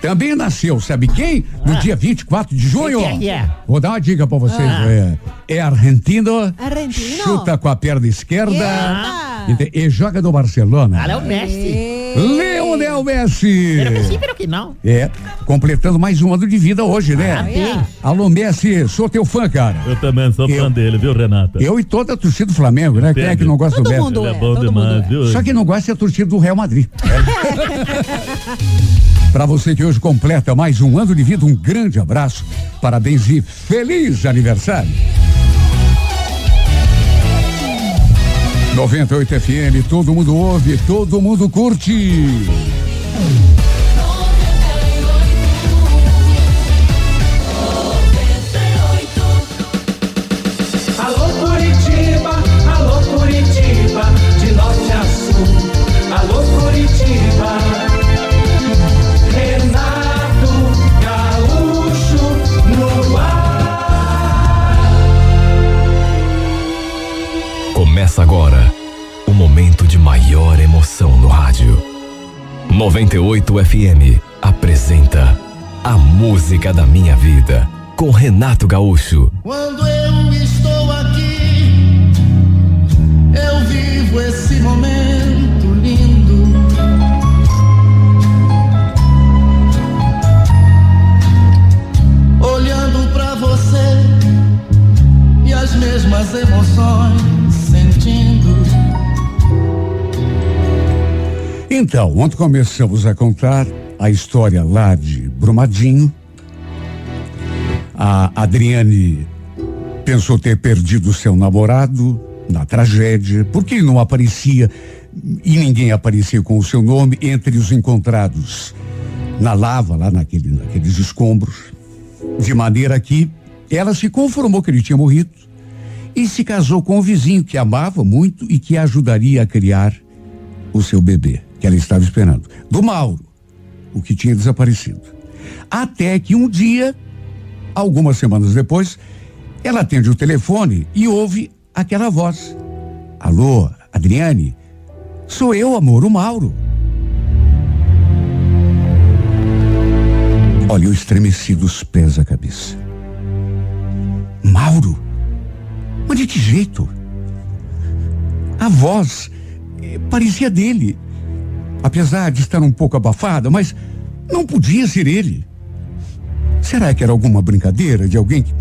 Também nasceu, sabe quem? No dia 24 de junho. Quem que é? Vou dar uma dica pra vocês. Ah. É, é argentino. Argentino? Chuta com a perna esquerda. Eita. E, e joga no Barcelona. Cara, é o Messi. Leonel Messi. Sim, pero que não. É, completando mais um ano de vida hoje, né? Parabéns. Alô, Messi, sou teu fã, cara. Eu também sou Eu- fã dele, viu, Renata? Eu e toda a torcida do Flamengo, né? Quem é que não gosta do Todo Messi? mundo Ele é é, bom todo demais, mundo é. viu? Só que não gosta é a torcida do Real Madrid. <laughs> Para você que hoje completa mais um ano de vida, um grande abraço, parabéns e feliz aniversário. 98 FM, todo mundo ouve, todo mundo curte. 98 FM apresenta A Música da Minha Vida com Renato Gaúcho. Quando eu estou aqui, eu vivo esse momento lindo. Olhando pra você e as mesmas emoções Então, ontem começamos a contar a história lá de Brumadinho. A Adriane pensou ter perdido seu namorado na tragédia, porque ele não aparecia e ninguém aparecia com o seu nome entre os encontrados na lava, lá naquele, naqueles escombros. De maneira que ela se conformou que ele tinha morrido e se casou com o vizinho que amava muito e que ajudaria a criar o seu bebê, que ela estava esperando, do Mauro, o que tinha desaparecido. Até que um dia, algumas semanas depois, ela atende o telefone e ouve aquela voz. Alô, Adriane? Sou eu, amor, o Mauro. Olha, eu estremeci dos pés à cabeça. Mauro? Mas de que jeito? A voz eh, parecia dele. Apesar de estar um pouco abafada, mas não podia ser ele. Será que era alguma brincadeira de alguém que.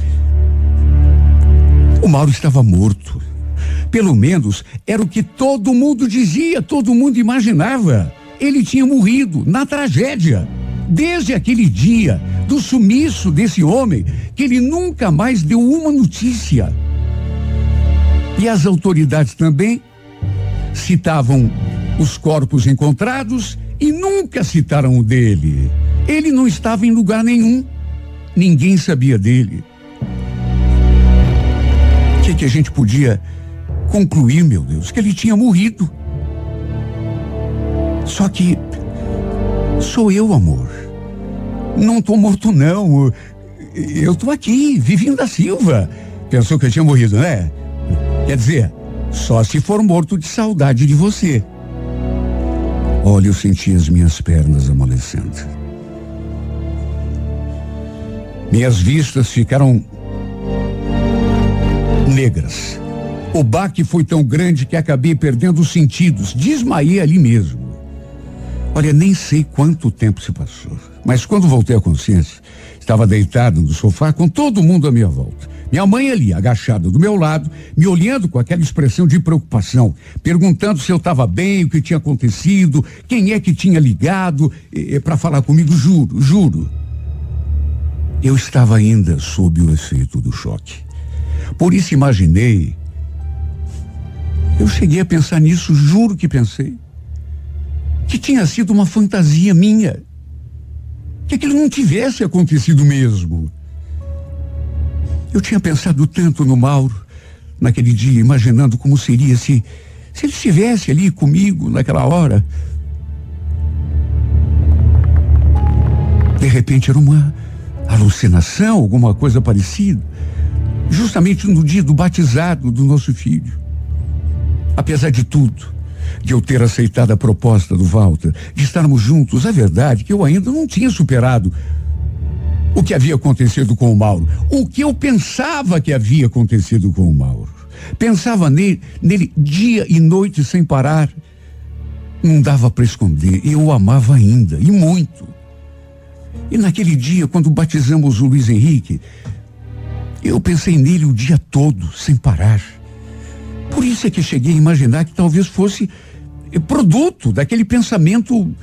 O Mauro estava morto. Pelo menos era o que todo mundo dizia, todo mundo imaginava. Ele tinha morrido na tragédia. Desde aquele dia do sumiço desse homem, que ele nunca mais deu uma notícia. E as autoridades também citavam os corpos encontrados e nunca citaram o dele. Ele não estava em lugar nenhum. Ninguém sabia dele. O que, que a gente podia concluir, meu Deus? Que ele tinha morrido. Só que sou eu, amor. Não tô morto, não. Eu tô aqui, Vivinho da Silva. Pensou que eu tinha morrido, né? Quer dizer, só se for morto de saudade de você. Olha, eu senti as minhas pernas amolecendo. Minhas vistas ficaram negras. O baque foi tão grande que acabei perdendo os sentidos. Desmaiei ali mesmo. Olha, nem sei quanto tempo se passou. Mas quando voltei à consciência, Estava deitado no sofá com todo mundo à minha volta. Minha mãe ali, agachada do meu lado, me olhando com aquela expressão de preocupação, perguntando se eu estava bem, o que tinha acontecido, quem é que tinha ligado para falar comigo. Juro, juro. Eu estava ainda sob o efeito do choque. Por isso imaginei. Eu cheguei a pensar nisso, juro que pensei. Que tinha sido uma fantasia minha. Que aquilo não tivesse acontecido mesmo. Eu tinha pensado tanto no Mauro naquele dia, imaginando como seria se, se ele estivesse ali comigo naquela hora. De repente era uma alucinação, alguma coisa parecida. Justamente no dia do batizado do nosso filho. Apesar de tudo, de eu ter aceitado a proposta do Walter, de estarmos juntos, é verdade que eu ainda não tinha superado o que havia acontecido com o Mauro, o que eu pensava que havia acontecido com o Mauro. Pensava nele, nele dia e noite sem parar. Não dava para esconder, eu o amava ainda, e muito. E naquele dia, quando batizamos o Luiz Henrique, eu pensei nele o dia todo, sem parar. Por isso é que cheguei a imaginar que talvez fosse produto daquele pensamento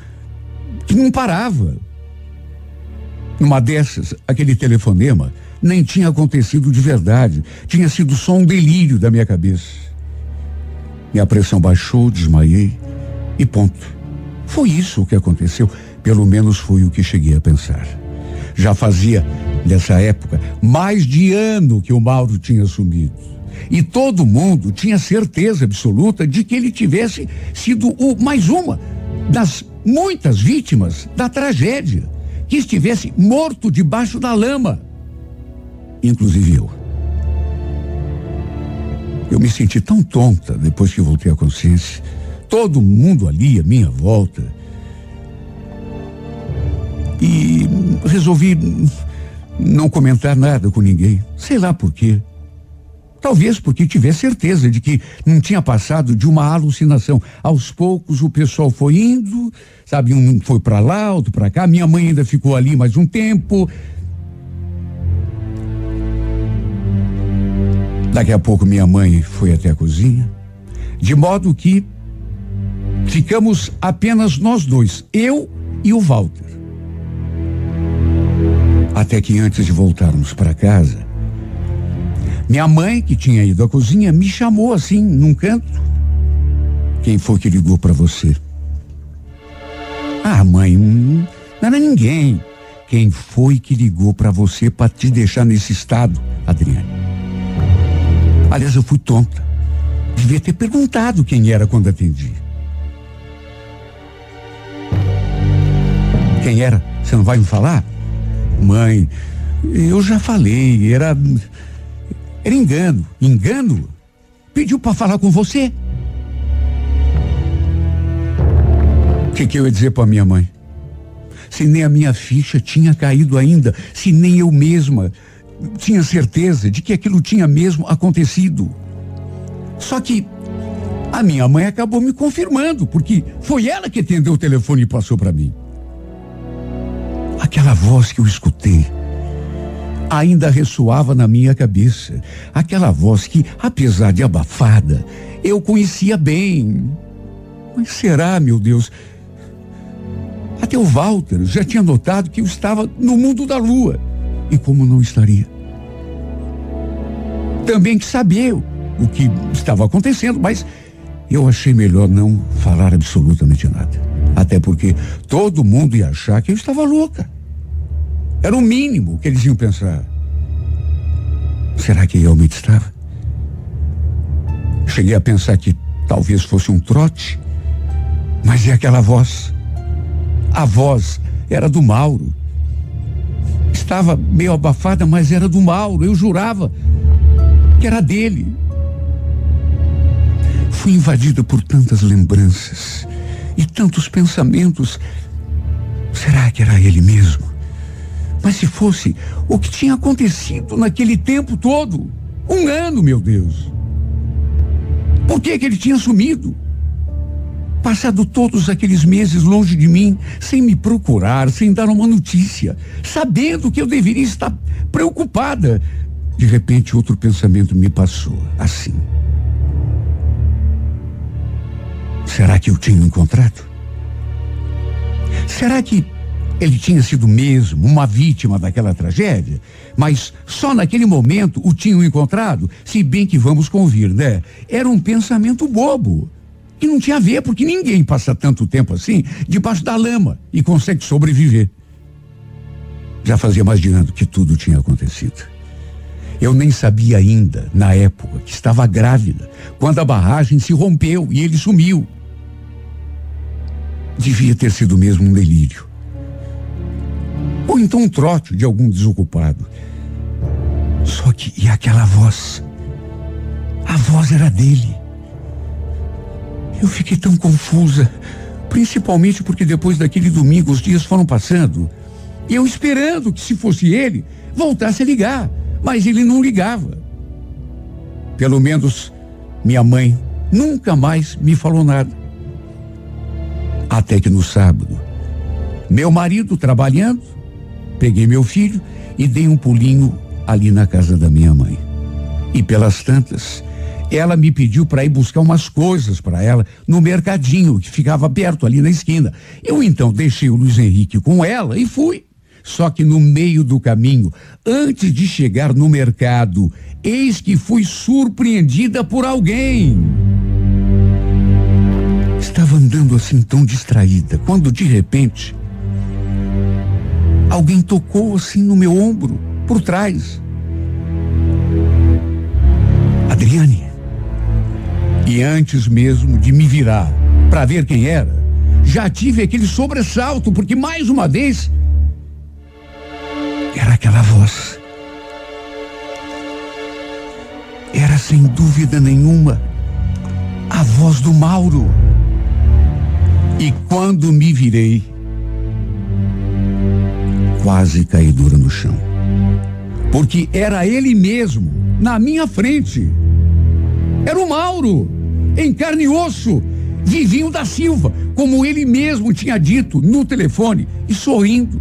que não parava. Numa dessas, aquele telefonema nem tinha acontecido de verdade. Tinha sido só um delírio da minha cabeça. Minha pressão baixou, desmaiei e ponto. Foi isso o que aconteceu. Pelo menos foi o que cheguei a pensar. Já fazia, nessa época, mais de ano que o Mauro tinha sumido. E todo mundo tinha certeza absoluta de que ele tivesse sido o mais uma das muitas vítimas da tragédia que estivesse morto debaixo da lama. Inclusive eu. Eu me senti tão tonta depois que voltei à consciência. Todo mundo ali à minha volta. E resolvi não comentar nada com ninguém. Sei lá por quê. Talvez porque tivesse certeza de que não tinha passado de uma alucinação. Aos poucos o pessoal foi indo, sabe, um foi para lá, outro para cá. Minha mãe ainda ficou ali mais um tempo. Daqui a pouco minha mãe foi até a cozinha, de modo que ficamos apenas nós dois, eu e o Walter. Até que antes de voltarmos para casa, minha mãe, que tinha ido à cozinha, me chamou assim, num canto. Quem foi que ligou para você? Ah, mãe, hum, não era ninguém. Quem foi que ligou para você para te deixar nesse estado, Adriane? Aliás, eu fui tonta. Devia ter perguntado quem era quando atendi. Quem era? Você não vai me falar? Mãe, eu já falei, era era engano. Engano? Pediu para falar com você. O que, que eu ia dizer para minha mãe? Se nem a minha ficha tinha caído ainda, se nem eu mesma tinha certeza de que aquilo tinha mesmo acontecido. Só que a minha mãe acabou me confirmando, porque foi ela que atendeu o telefone e passou para mim. Aquela voz que eu escutei ainda ressoava na minha cabeça. Aquela voz que, apesar de abafada, eu conhecia bem. Mas será, meu Deus? Até o Walter já tinha notado que eu estava no mundo da lua. E como não estaria? Também que sabia o que estava acontecendo, mas eu achei melhor não falar absolutamente nada. Até porque todo mundo ia achar que eu estava louca. Era o mínimo que eles iam pensar. Será que realmente estava? Cheguei a pensar que talvez fosse um trote, mas é aquela voz. A voz era do Mauro. Estava meio abafada, mas era do Mauro. Eu jurava que era dele. Fui invadida por tantas lembranças e tantos pensamentos. Será que era ele mesmo? Mas se fosse o que tinha acontecido naquele tempo todo, um ano, meu Deus. Por que que ele tinha sumido? Passado todos aqueles meses longe de mim, sem me procurar, sem dar uma notícia, sabendo que eu deveria estar preocupada. De repente, outro pensamento me passou, assim. Será que eu tinha encontrado? Será que ele tinha sido mesmo uma vítima daquela tragédia? Mas só naquele momento o tinham encontrado? Se bem que vamos convir, né? Era um pensamento bobo. E não tinha a ver, porque ninguém passa tanto tempo assim debaixo da lama e consegue sobreviver. Já fazia mais de ano que tudo tinha acontecido. Eu nem sabia ainda, na época, que estava grávida, quando a barragem se rompeu e ele sumiu. Devia ter sido mesmo um delírio. Ou então um trote de algum desocupado. Só que, e aquela voz? A voz era dele. Eu fiquei tão confusa, principalmente porque depois daquele domingo os dias foram passando. Eu esperando que, se fosse ele, voltasse a ligar. Mas ele não ligava. Pelo menos minha mãe nunca mais me falou nada. Até que no sábado, meu marido trabalhando, peguei meu filho e dei um pulinho ali na casa da minha mãe. E pelas tantas, ela me pediu para ir buscar umas coisas para ela no mercadinho que ficava perto ali na esquina. Eu então deixei o Luiz Henrique com ela e fui. Só que no meio do caminho, antes de chegar no mercado, eis que fui surpreendida por alguém. Estava andando assim tão distraída, quando de repente alguém tocou assim no meu ombro, por trás. Adriane. E antes mesmo de me virar para ver quem era, já tive aquele sobressalto, porque mais uma vez era aquela voz. Era sem dúvida nenhuma a voz do Mauro. E quando me virei, quase caí dura no chão. Porque era ele mesmo, na minha frente. Era o Mauro, em carne e osso, vivinho da Silva, como ele mesmo tinha dito no telefone e sorrindo.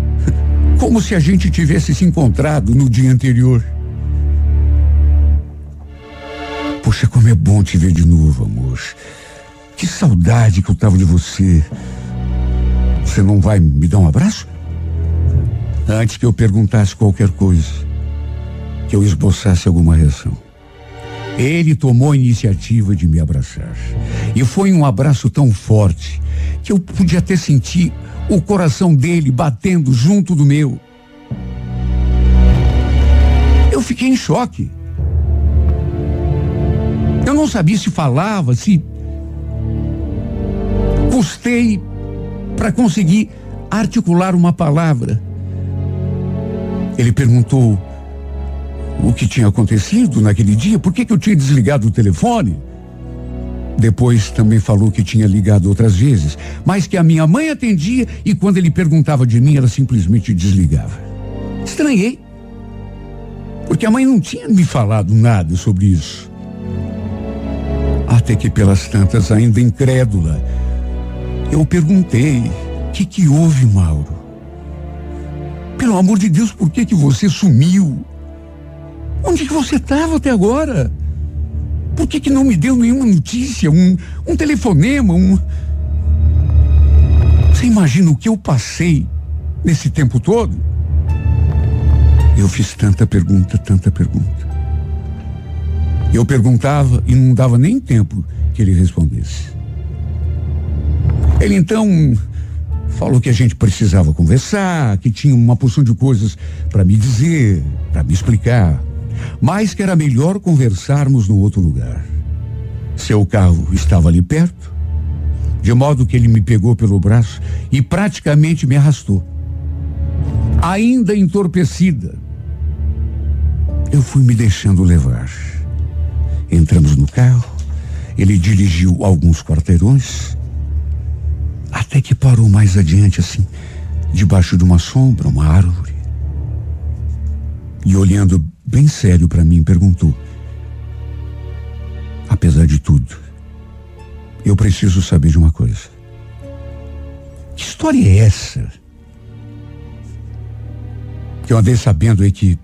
<laughs> Como se a gente tivesse se encontrado no dia anterior. Poxa, como é bom te ver de novo, amor. Que saudade que eu tava de você. Você não vai me dar um abraço? Antes que eu perguntasse qualquer coisa, que eu esboçasse alguma reação. Ele tomou a iniciativa de me abraçar. E foi um abraço tão forte que eu podia até sentir o coração dele batendo junto do meu. Eu fiquei em choque. Eu não sabia se falava, se. Custei para conseguir articular uma palavra. Ele perguntou o que tinha acontecido naquele dia, por que, que eu tinha desligado o telefone. Depois também falou que tinha ligado outras vezes, mas que a minha mãe atendia e quando ele perguntava de mim, ela simplesmente desligava. Estranhei. Porque a mãe não tinha me falado nada sobre isso. Até que pelas tantas, ainda incrédula, eu perguntei: o que, que houve, Mauro? Pelo amor de Deus, por que, que você sumiu? Onde que você estava até agora? Por que, que não me deu nenhuma notícia, um, um telefonema, um. Você imagina o que eu passei nesse tempo todo? Eu fiz tanta pergunta, tanta pergunta. Eu perguntava e não dava nem tempo que ele respondesse. Ele então falou que a gente precisava conversar, que tinha uma porção de coisas para me dizer, para me explicar mas que era melhor conversarmos no outro lugar. Seu carro estava ali perto, de modo que ele me pegou pelo braço e praticamente me arrastou. Ainda entorpecida, eu fui me deixando levar. Entramos no carro, ele dirigiu alguns quarteirões, até que parou mais adiante, assim, debaixo de uma sombra, uma árvore. E olhando bem sério para mim, perguntou: Apesar de tudo, Eu preciso saber de uma coisa. Que história é essa? Que eu andei sabendo aí que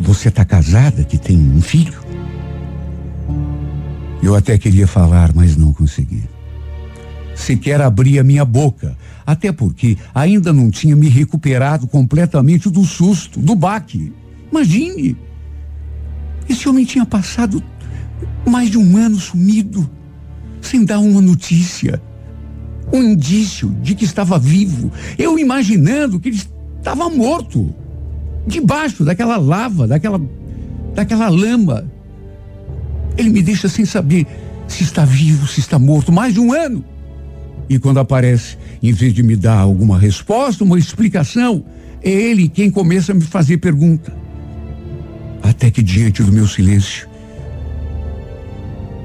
você está casada, que tem um filho. Eu até queria falar, mas não consegui. Sequer abri a minha boca, até porque ainda não tinha me recuperado completamente do susto, do baque. Imagine! Esse homem tinha passado mais de um ano sumido, sem dar uma notícia, um indício de que estava vivo. Eu imaginando que ele estava morto, debaixo daquela lava, daquela, daquela lama. Ele me deixa sem saber se está vivo, se está morto, mais de um ano. E quando aparece, em vez de me dar alguma resposta, uma explicação, é ele quem começa a me fazer pergunta. Até que diante do meu silêncio,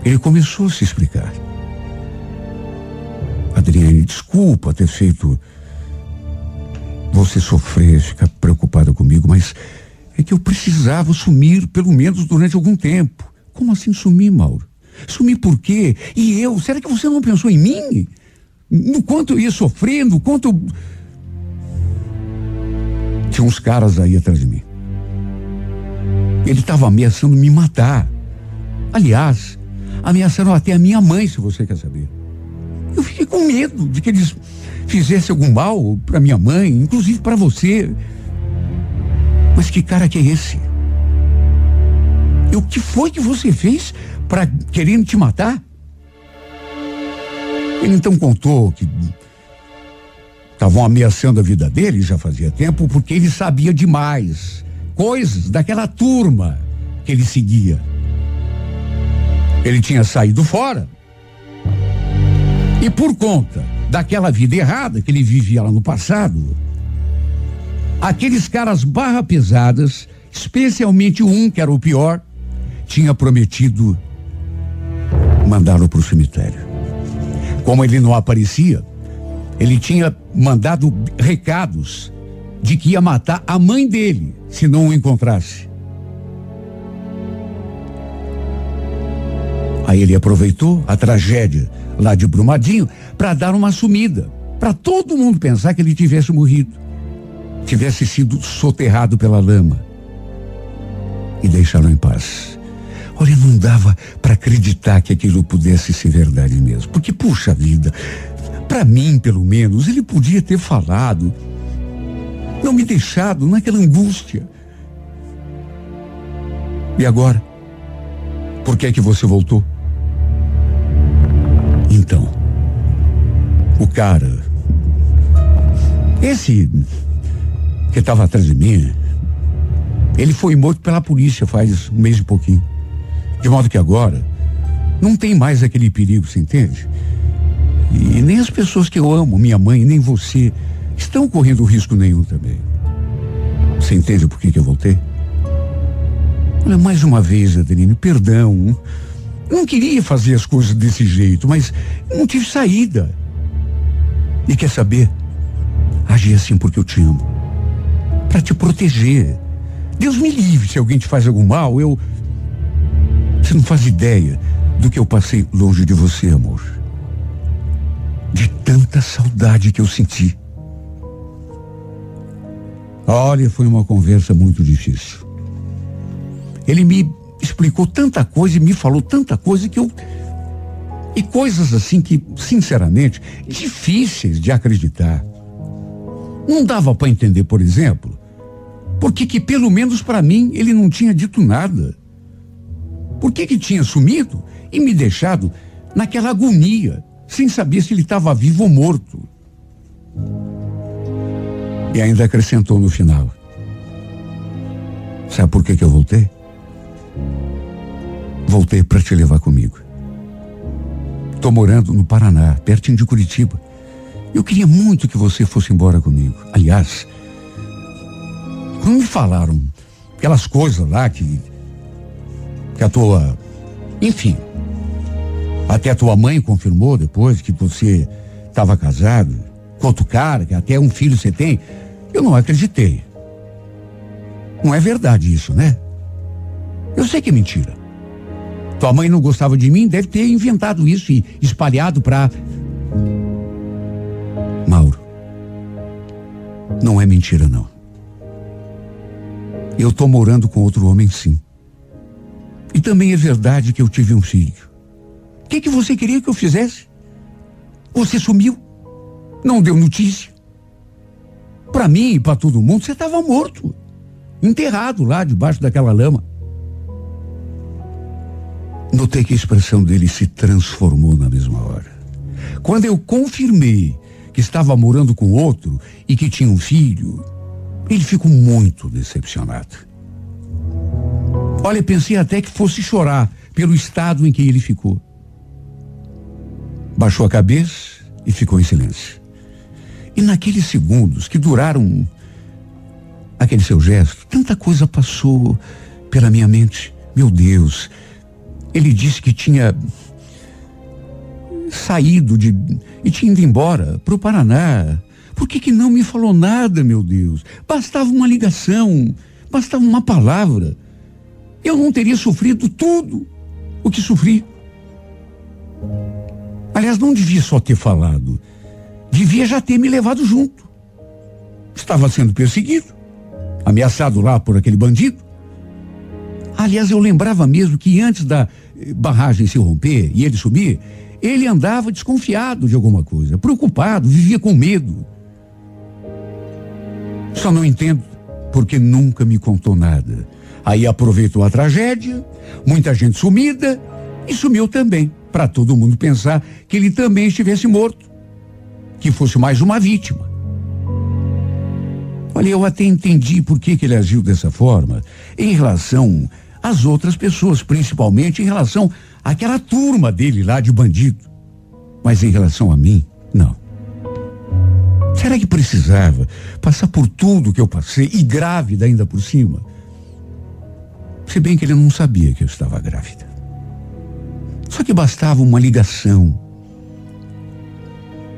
ele começou a se explicar. Adriane, desculpa ter feito você sofrer, ficar preocupada comigo, mas é que eu precisava sumir pelo menos durante algum tempo. Como assim sumir, Mauro? Sumir por quê? E eu? Será que você não pensou em mim? No quanto ia sofrendo, no quanto. Tinha uns caras aí atrás de mim. Ele estava ameaçando me matar. Aliás, ameaçaram até a minha mãe, se você quer saber. Eu fiquei com medo de que eles fizessem algum mal para minha mãe, inclusive para você. Mas que cara que é esse? E o que foi que você fez para querendo te matar? Ele então contou que estavam ameaçando a vida dele já fazia tempo porque ele sabia demais coisas daquela turma que ele seguia. Ele tinha saído fora. E por conta daquela vida errada que ele vivia lá no passado, aqueles caras barra pesadas, especialmente um que era o pior, tinha prometido mandá-lo para o cemitério. Como ele não aparecia, ele tinha mandado recados de que ia matar a mãe dele se não o encontrasse. Aí ele aproveitou a tragédia lá de Brumadinho para dar uma sumida, para todo mundo pensar que ele tivesse morrido, tivesse sido soterrado pela lama e deixaram em paz. Olha, não dava para acreditar que aquilo pudesse ser verdade mesmo, porque puxa vida, para mim pelo menos ele podia ter falado não me deixado naquela angústia. E agora? Por que é que você voltou? Então, o cara, esse que estava atrás de mim, ele foi morto pela polícia faz um mês e pouquinho. De modo que agora não tem mais aquele perigo, você entende? E nem as pessoas que eu amo, minha mãe, nem você, estão correndo risco nenhum também. Você entende por que, que eu voltei? Olha, mais uma vez, Adeline, perdão. Não queria fazer as coisas desse jeito, mas não tive saída. E quer saber? Agi assim porque eu te amo. Para te proteger. Deus me livre se alguém te faz algum mal, eu. Você não faz ideia do que eu passei longe de você, amor. De tanta saudade que eu senti. Olha, foi uma conversa muito difícil. Ele me explicou tanta coisa e me falou tanta coisa que eu. E coisas assim que, sinceramente, difíceis de acreditar. Não dava para entender, por exemplo, porque que pelo menos para mim ele não tinha dito nada. Por que que tinha sumido e me deixado naquela agonia, sem saber se ele estava vivo ou morto? E ainda acrescentou no final. Sabe por que, que eu voltei? Voltei para te levar comigo. Estou morando no Paraná, pertinho de Curitiba. Eu queria muito que você fosse embora comigo. Aliás, quando me falaram aquelas coisas lá que, que a tua. Enfim. Até a tua mãe confirmou depois que você estava casado com outro cara, que até um filho você tem. Eu não acreditei. Não é verdade isso, né? Eu sei que é mentira. Tua mãe não gostava de mim, deve ter inventado isso e espalhado pra. Mauro. Não é mentira, não. Eu tô morando com outro homem, sim. E também é verdade que eu tive um filho. O que, que você queria que eu fizesse? Você sumiu. Não deu notícia. Para mim e para todo mundo, você estava morto. Enterrado lá debaixo daquela lama. Notei que a expressão dele se transformou na mesma hora. Quando eu confirmei que estava morando com outro e que tinha um filho, ele ficou muito decepcionado. Olha, pensei até que fosse chorar pelo estado em que ele ficou. Baixou a cabeça e ficou em silêncio. E naqueles segundos que duraram aquele seu gesto, tanta coisa passou pela minha mente. Meu Deus, ele disse que tinha saído de e tinha ido embora para o Paraná. Por que, que não me falou nada, meu Deus? Bastava uma ligação, bastava uma palavra. Eu não teria sofrido tudo o que sofri. Aliás, não devia só ter falado. Devia já ter me levado junto. Estava sendo perseguido, ameaçado lá por aquele bandido. Aliás, eu lembrava mesmo que antes da eh, barragem se romper e ele sumir, ele andava desconfiado de alguma coisa, preocupado, vivia com medo. Só não entendo porque nunca me contou nada. Aí aproveitou a tragédia, muita gente sumida e sumiu também, para todo mundo pensar que ele também estivesse morto, que fosse mais uma vítima. Olha, eu até entendi por que, que ele agiu dessa forma em relação às outras pessoas, principalmente em relação àquela turma dele lá de bandido. Mas em relação a mim, não. Será que precisava passar por tudo que eu passei e grávida ainda por cima? Se bem que ele não sabia que eu estava grávida. Só que bastava uma ligação.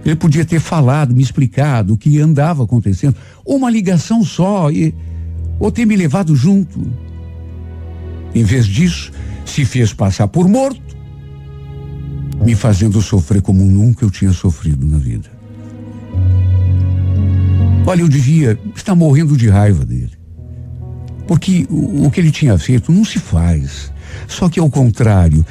Ele podia ter falado, me explicado o que andava acontecendo. Uma ligação só e ou ter me levado junto. Em vez disso, se fez passar por morto, me fazendo sofrer como nunca eu tinha sofrido na vida. Olha, eu devia estar morrendo de raiva dele. Porque o, o que ele tinha feito não se faz. Só que ao contrário,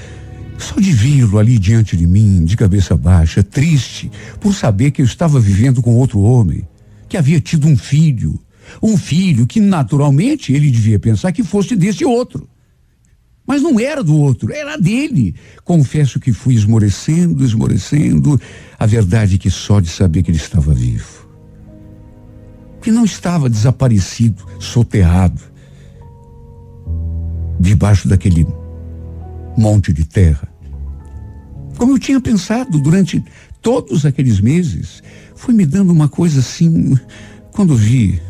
só de vê-lo ali diante de mim, de cabeça baixa, triste, por saber que eu estava vivendo com outro homem, que havia tido um filho, um filho que naturalmente ele devia pensar que fosse desse outro. Mas não era do outro, era dele. Confesso que fui esmorecendo, esmorecendo. A verdade é que só de saber que ele estava vivo. Que não estava desaparecido, soterrado, debaixo daquele monte de terra. Como eu tinha pensado durante todos aqueles meses, foi me dando uma coisa assim. Quando vi,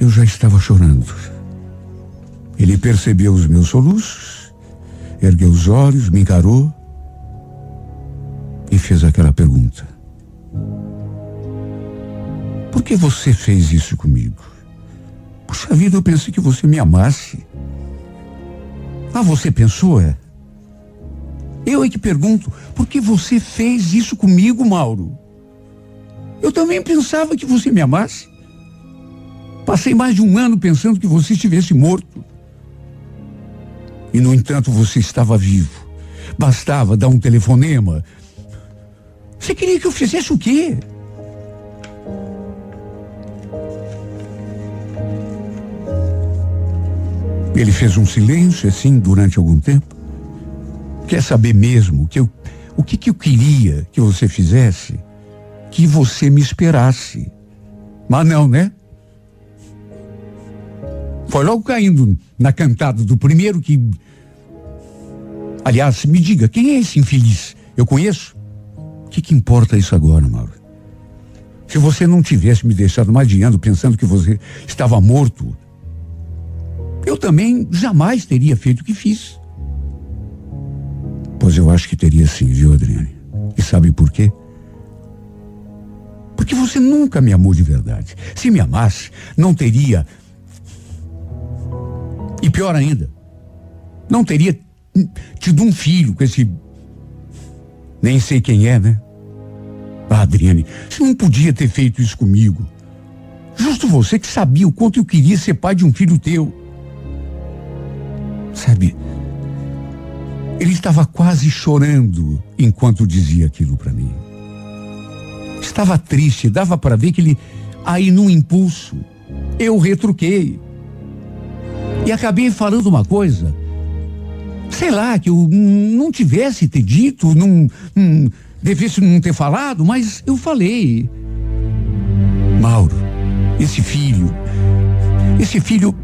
eu já estava chorando. Ele percebeu os meus soluços, ergueu os olhos, me encarou e fez aquela pergunta: Por que você fez isso comigo? Puxa vida, eu pensei que você me amasse. Ah, você pensou, é? Eu é que pergunto, por que você fez isso comigo, Mauro? Eu também pensava que você me amasse. Passei mais de um ano pensando que você estivesse morto. E, no entanto, você estava vivo. Bastava dar um telefonema. Você queria que eu fizesse o quê? Ele fez um silêncio assim durante algum tempo. Quer saber mesmo que eu, o que, que eu queria que você fizesse? Que você me esperasse. Mas não, né? Foi logo caindo na cantada do primeiro que. Aliás, me diga, quem é esse infeliz? Eu conheço? O que, que importa isso agora, Mauro? Se você não tivesse me deixado adiando pensando que você estava morto, eu também jamais teria feito o que fiz. Pois eu acho que teria sim, viu, Adriane? E sabe por quê? Porque você nunca me amou de verdade. Se me amasse, não teria. E pior ainda, não teria tido um filho com esse. Nem sei quem é, né? Ah, Adriane, você não podia ter feito isso comigo. Justo você que sabia o quanto eu queria ser pai de um filho teu. Sabe, ele estava quase chorando enquanto dizia aquilo para mim. Estava triste, dava para ver que ele, aí num impulso, eu retruquei. E acabei falando uma coisa, sei lá, que eu não tivesse ter dito, não, não devesse não ter falado, mas eu falei. Mauro, esse filho, esse filho.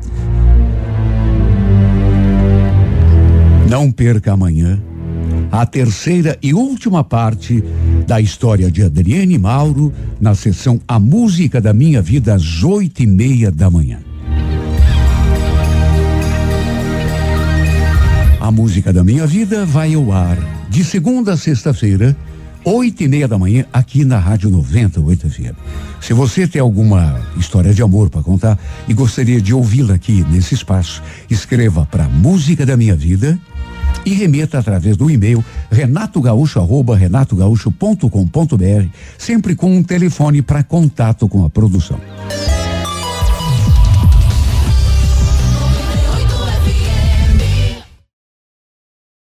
Não perca amanhã a terceira e última parte da história de Adriane Mauro na sessão A Música da Minha Vida às oito e meia da manhã. A Música da Minha Vida vai ao ar de segunda a sexta-feira, oito e meia da manhã, aqui na Rádio 98 FM. Se você tem alguma história de amor para contar e gostaria de ouvi-la aqui nesse espaço, escreva para Música da Minha Vida e remeta através do e-mail renatogaúcho@renatogaúcho.com.br, sempre com um telefone para contato com a produção.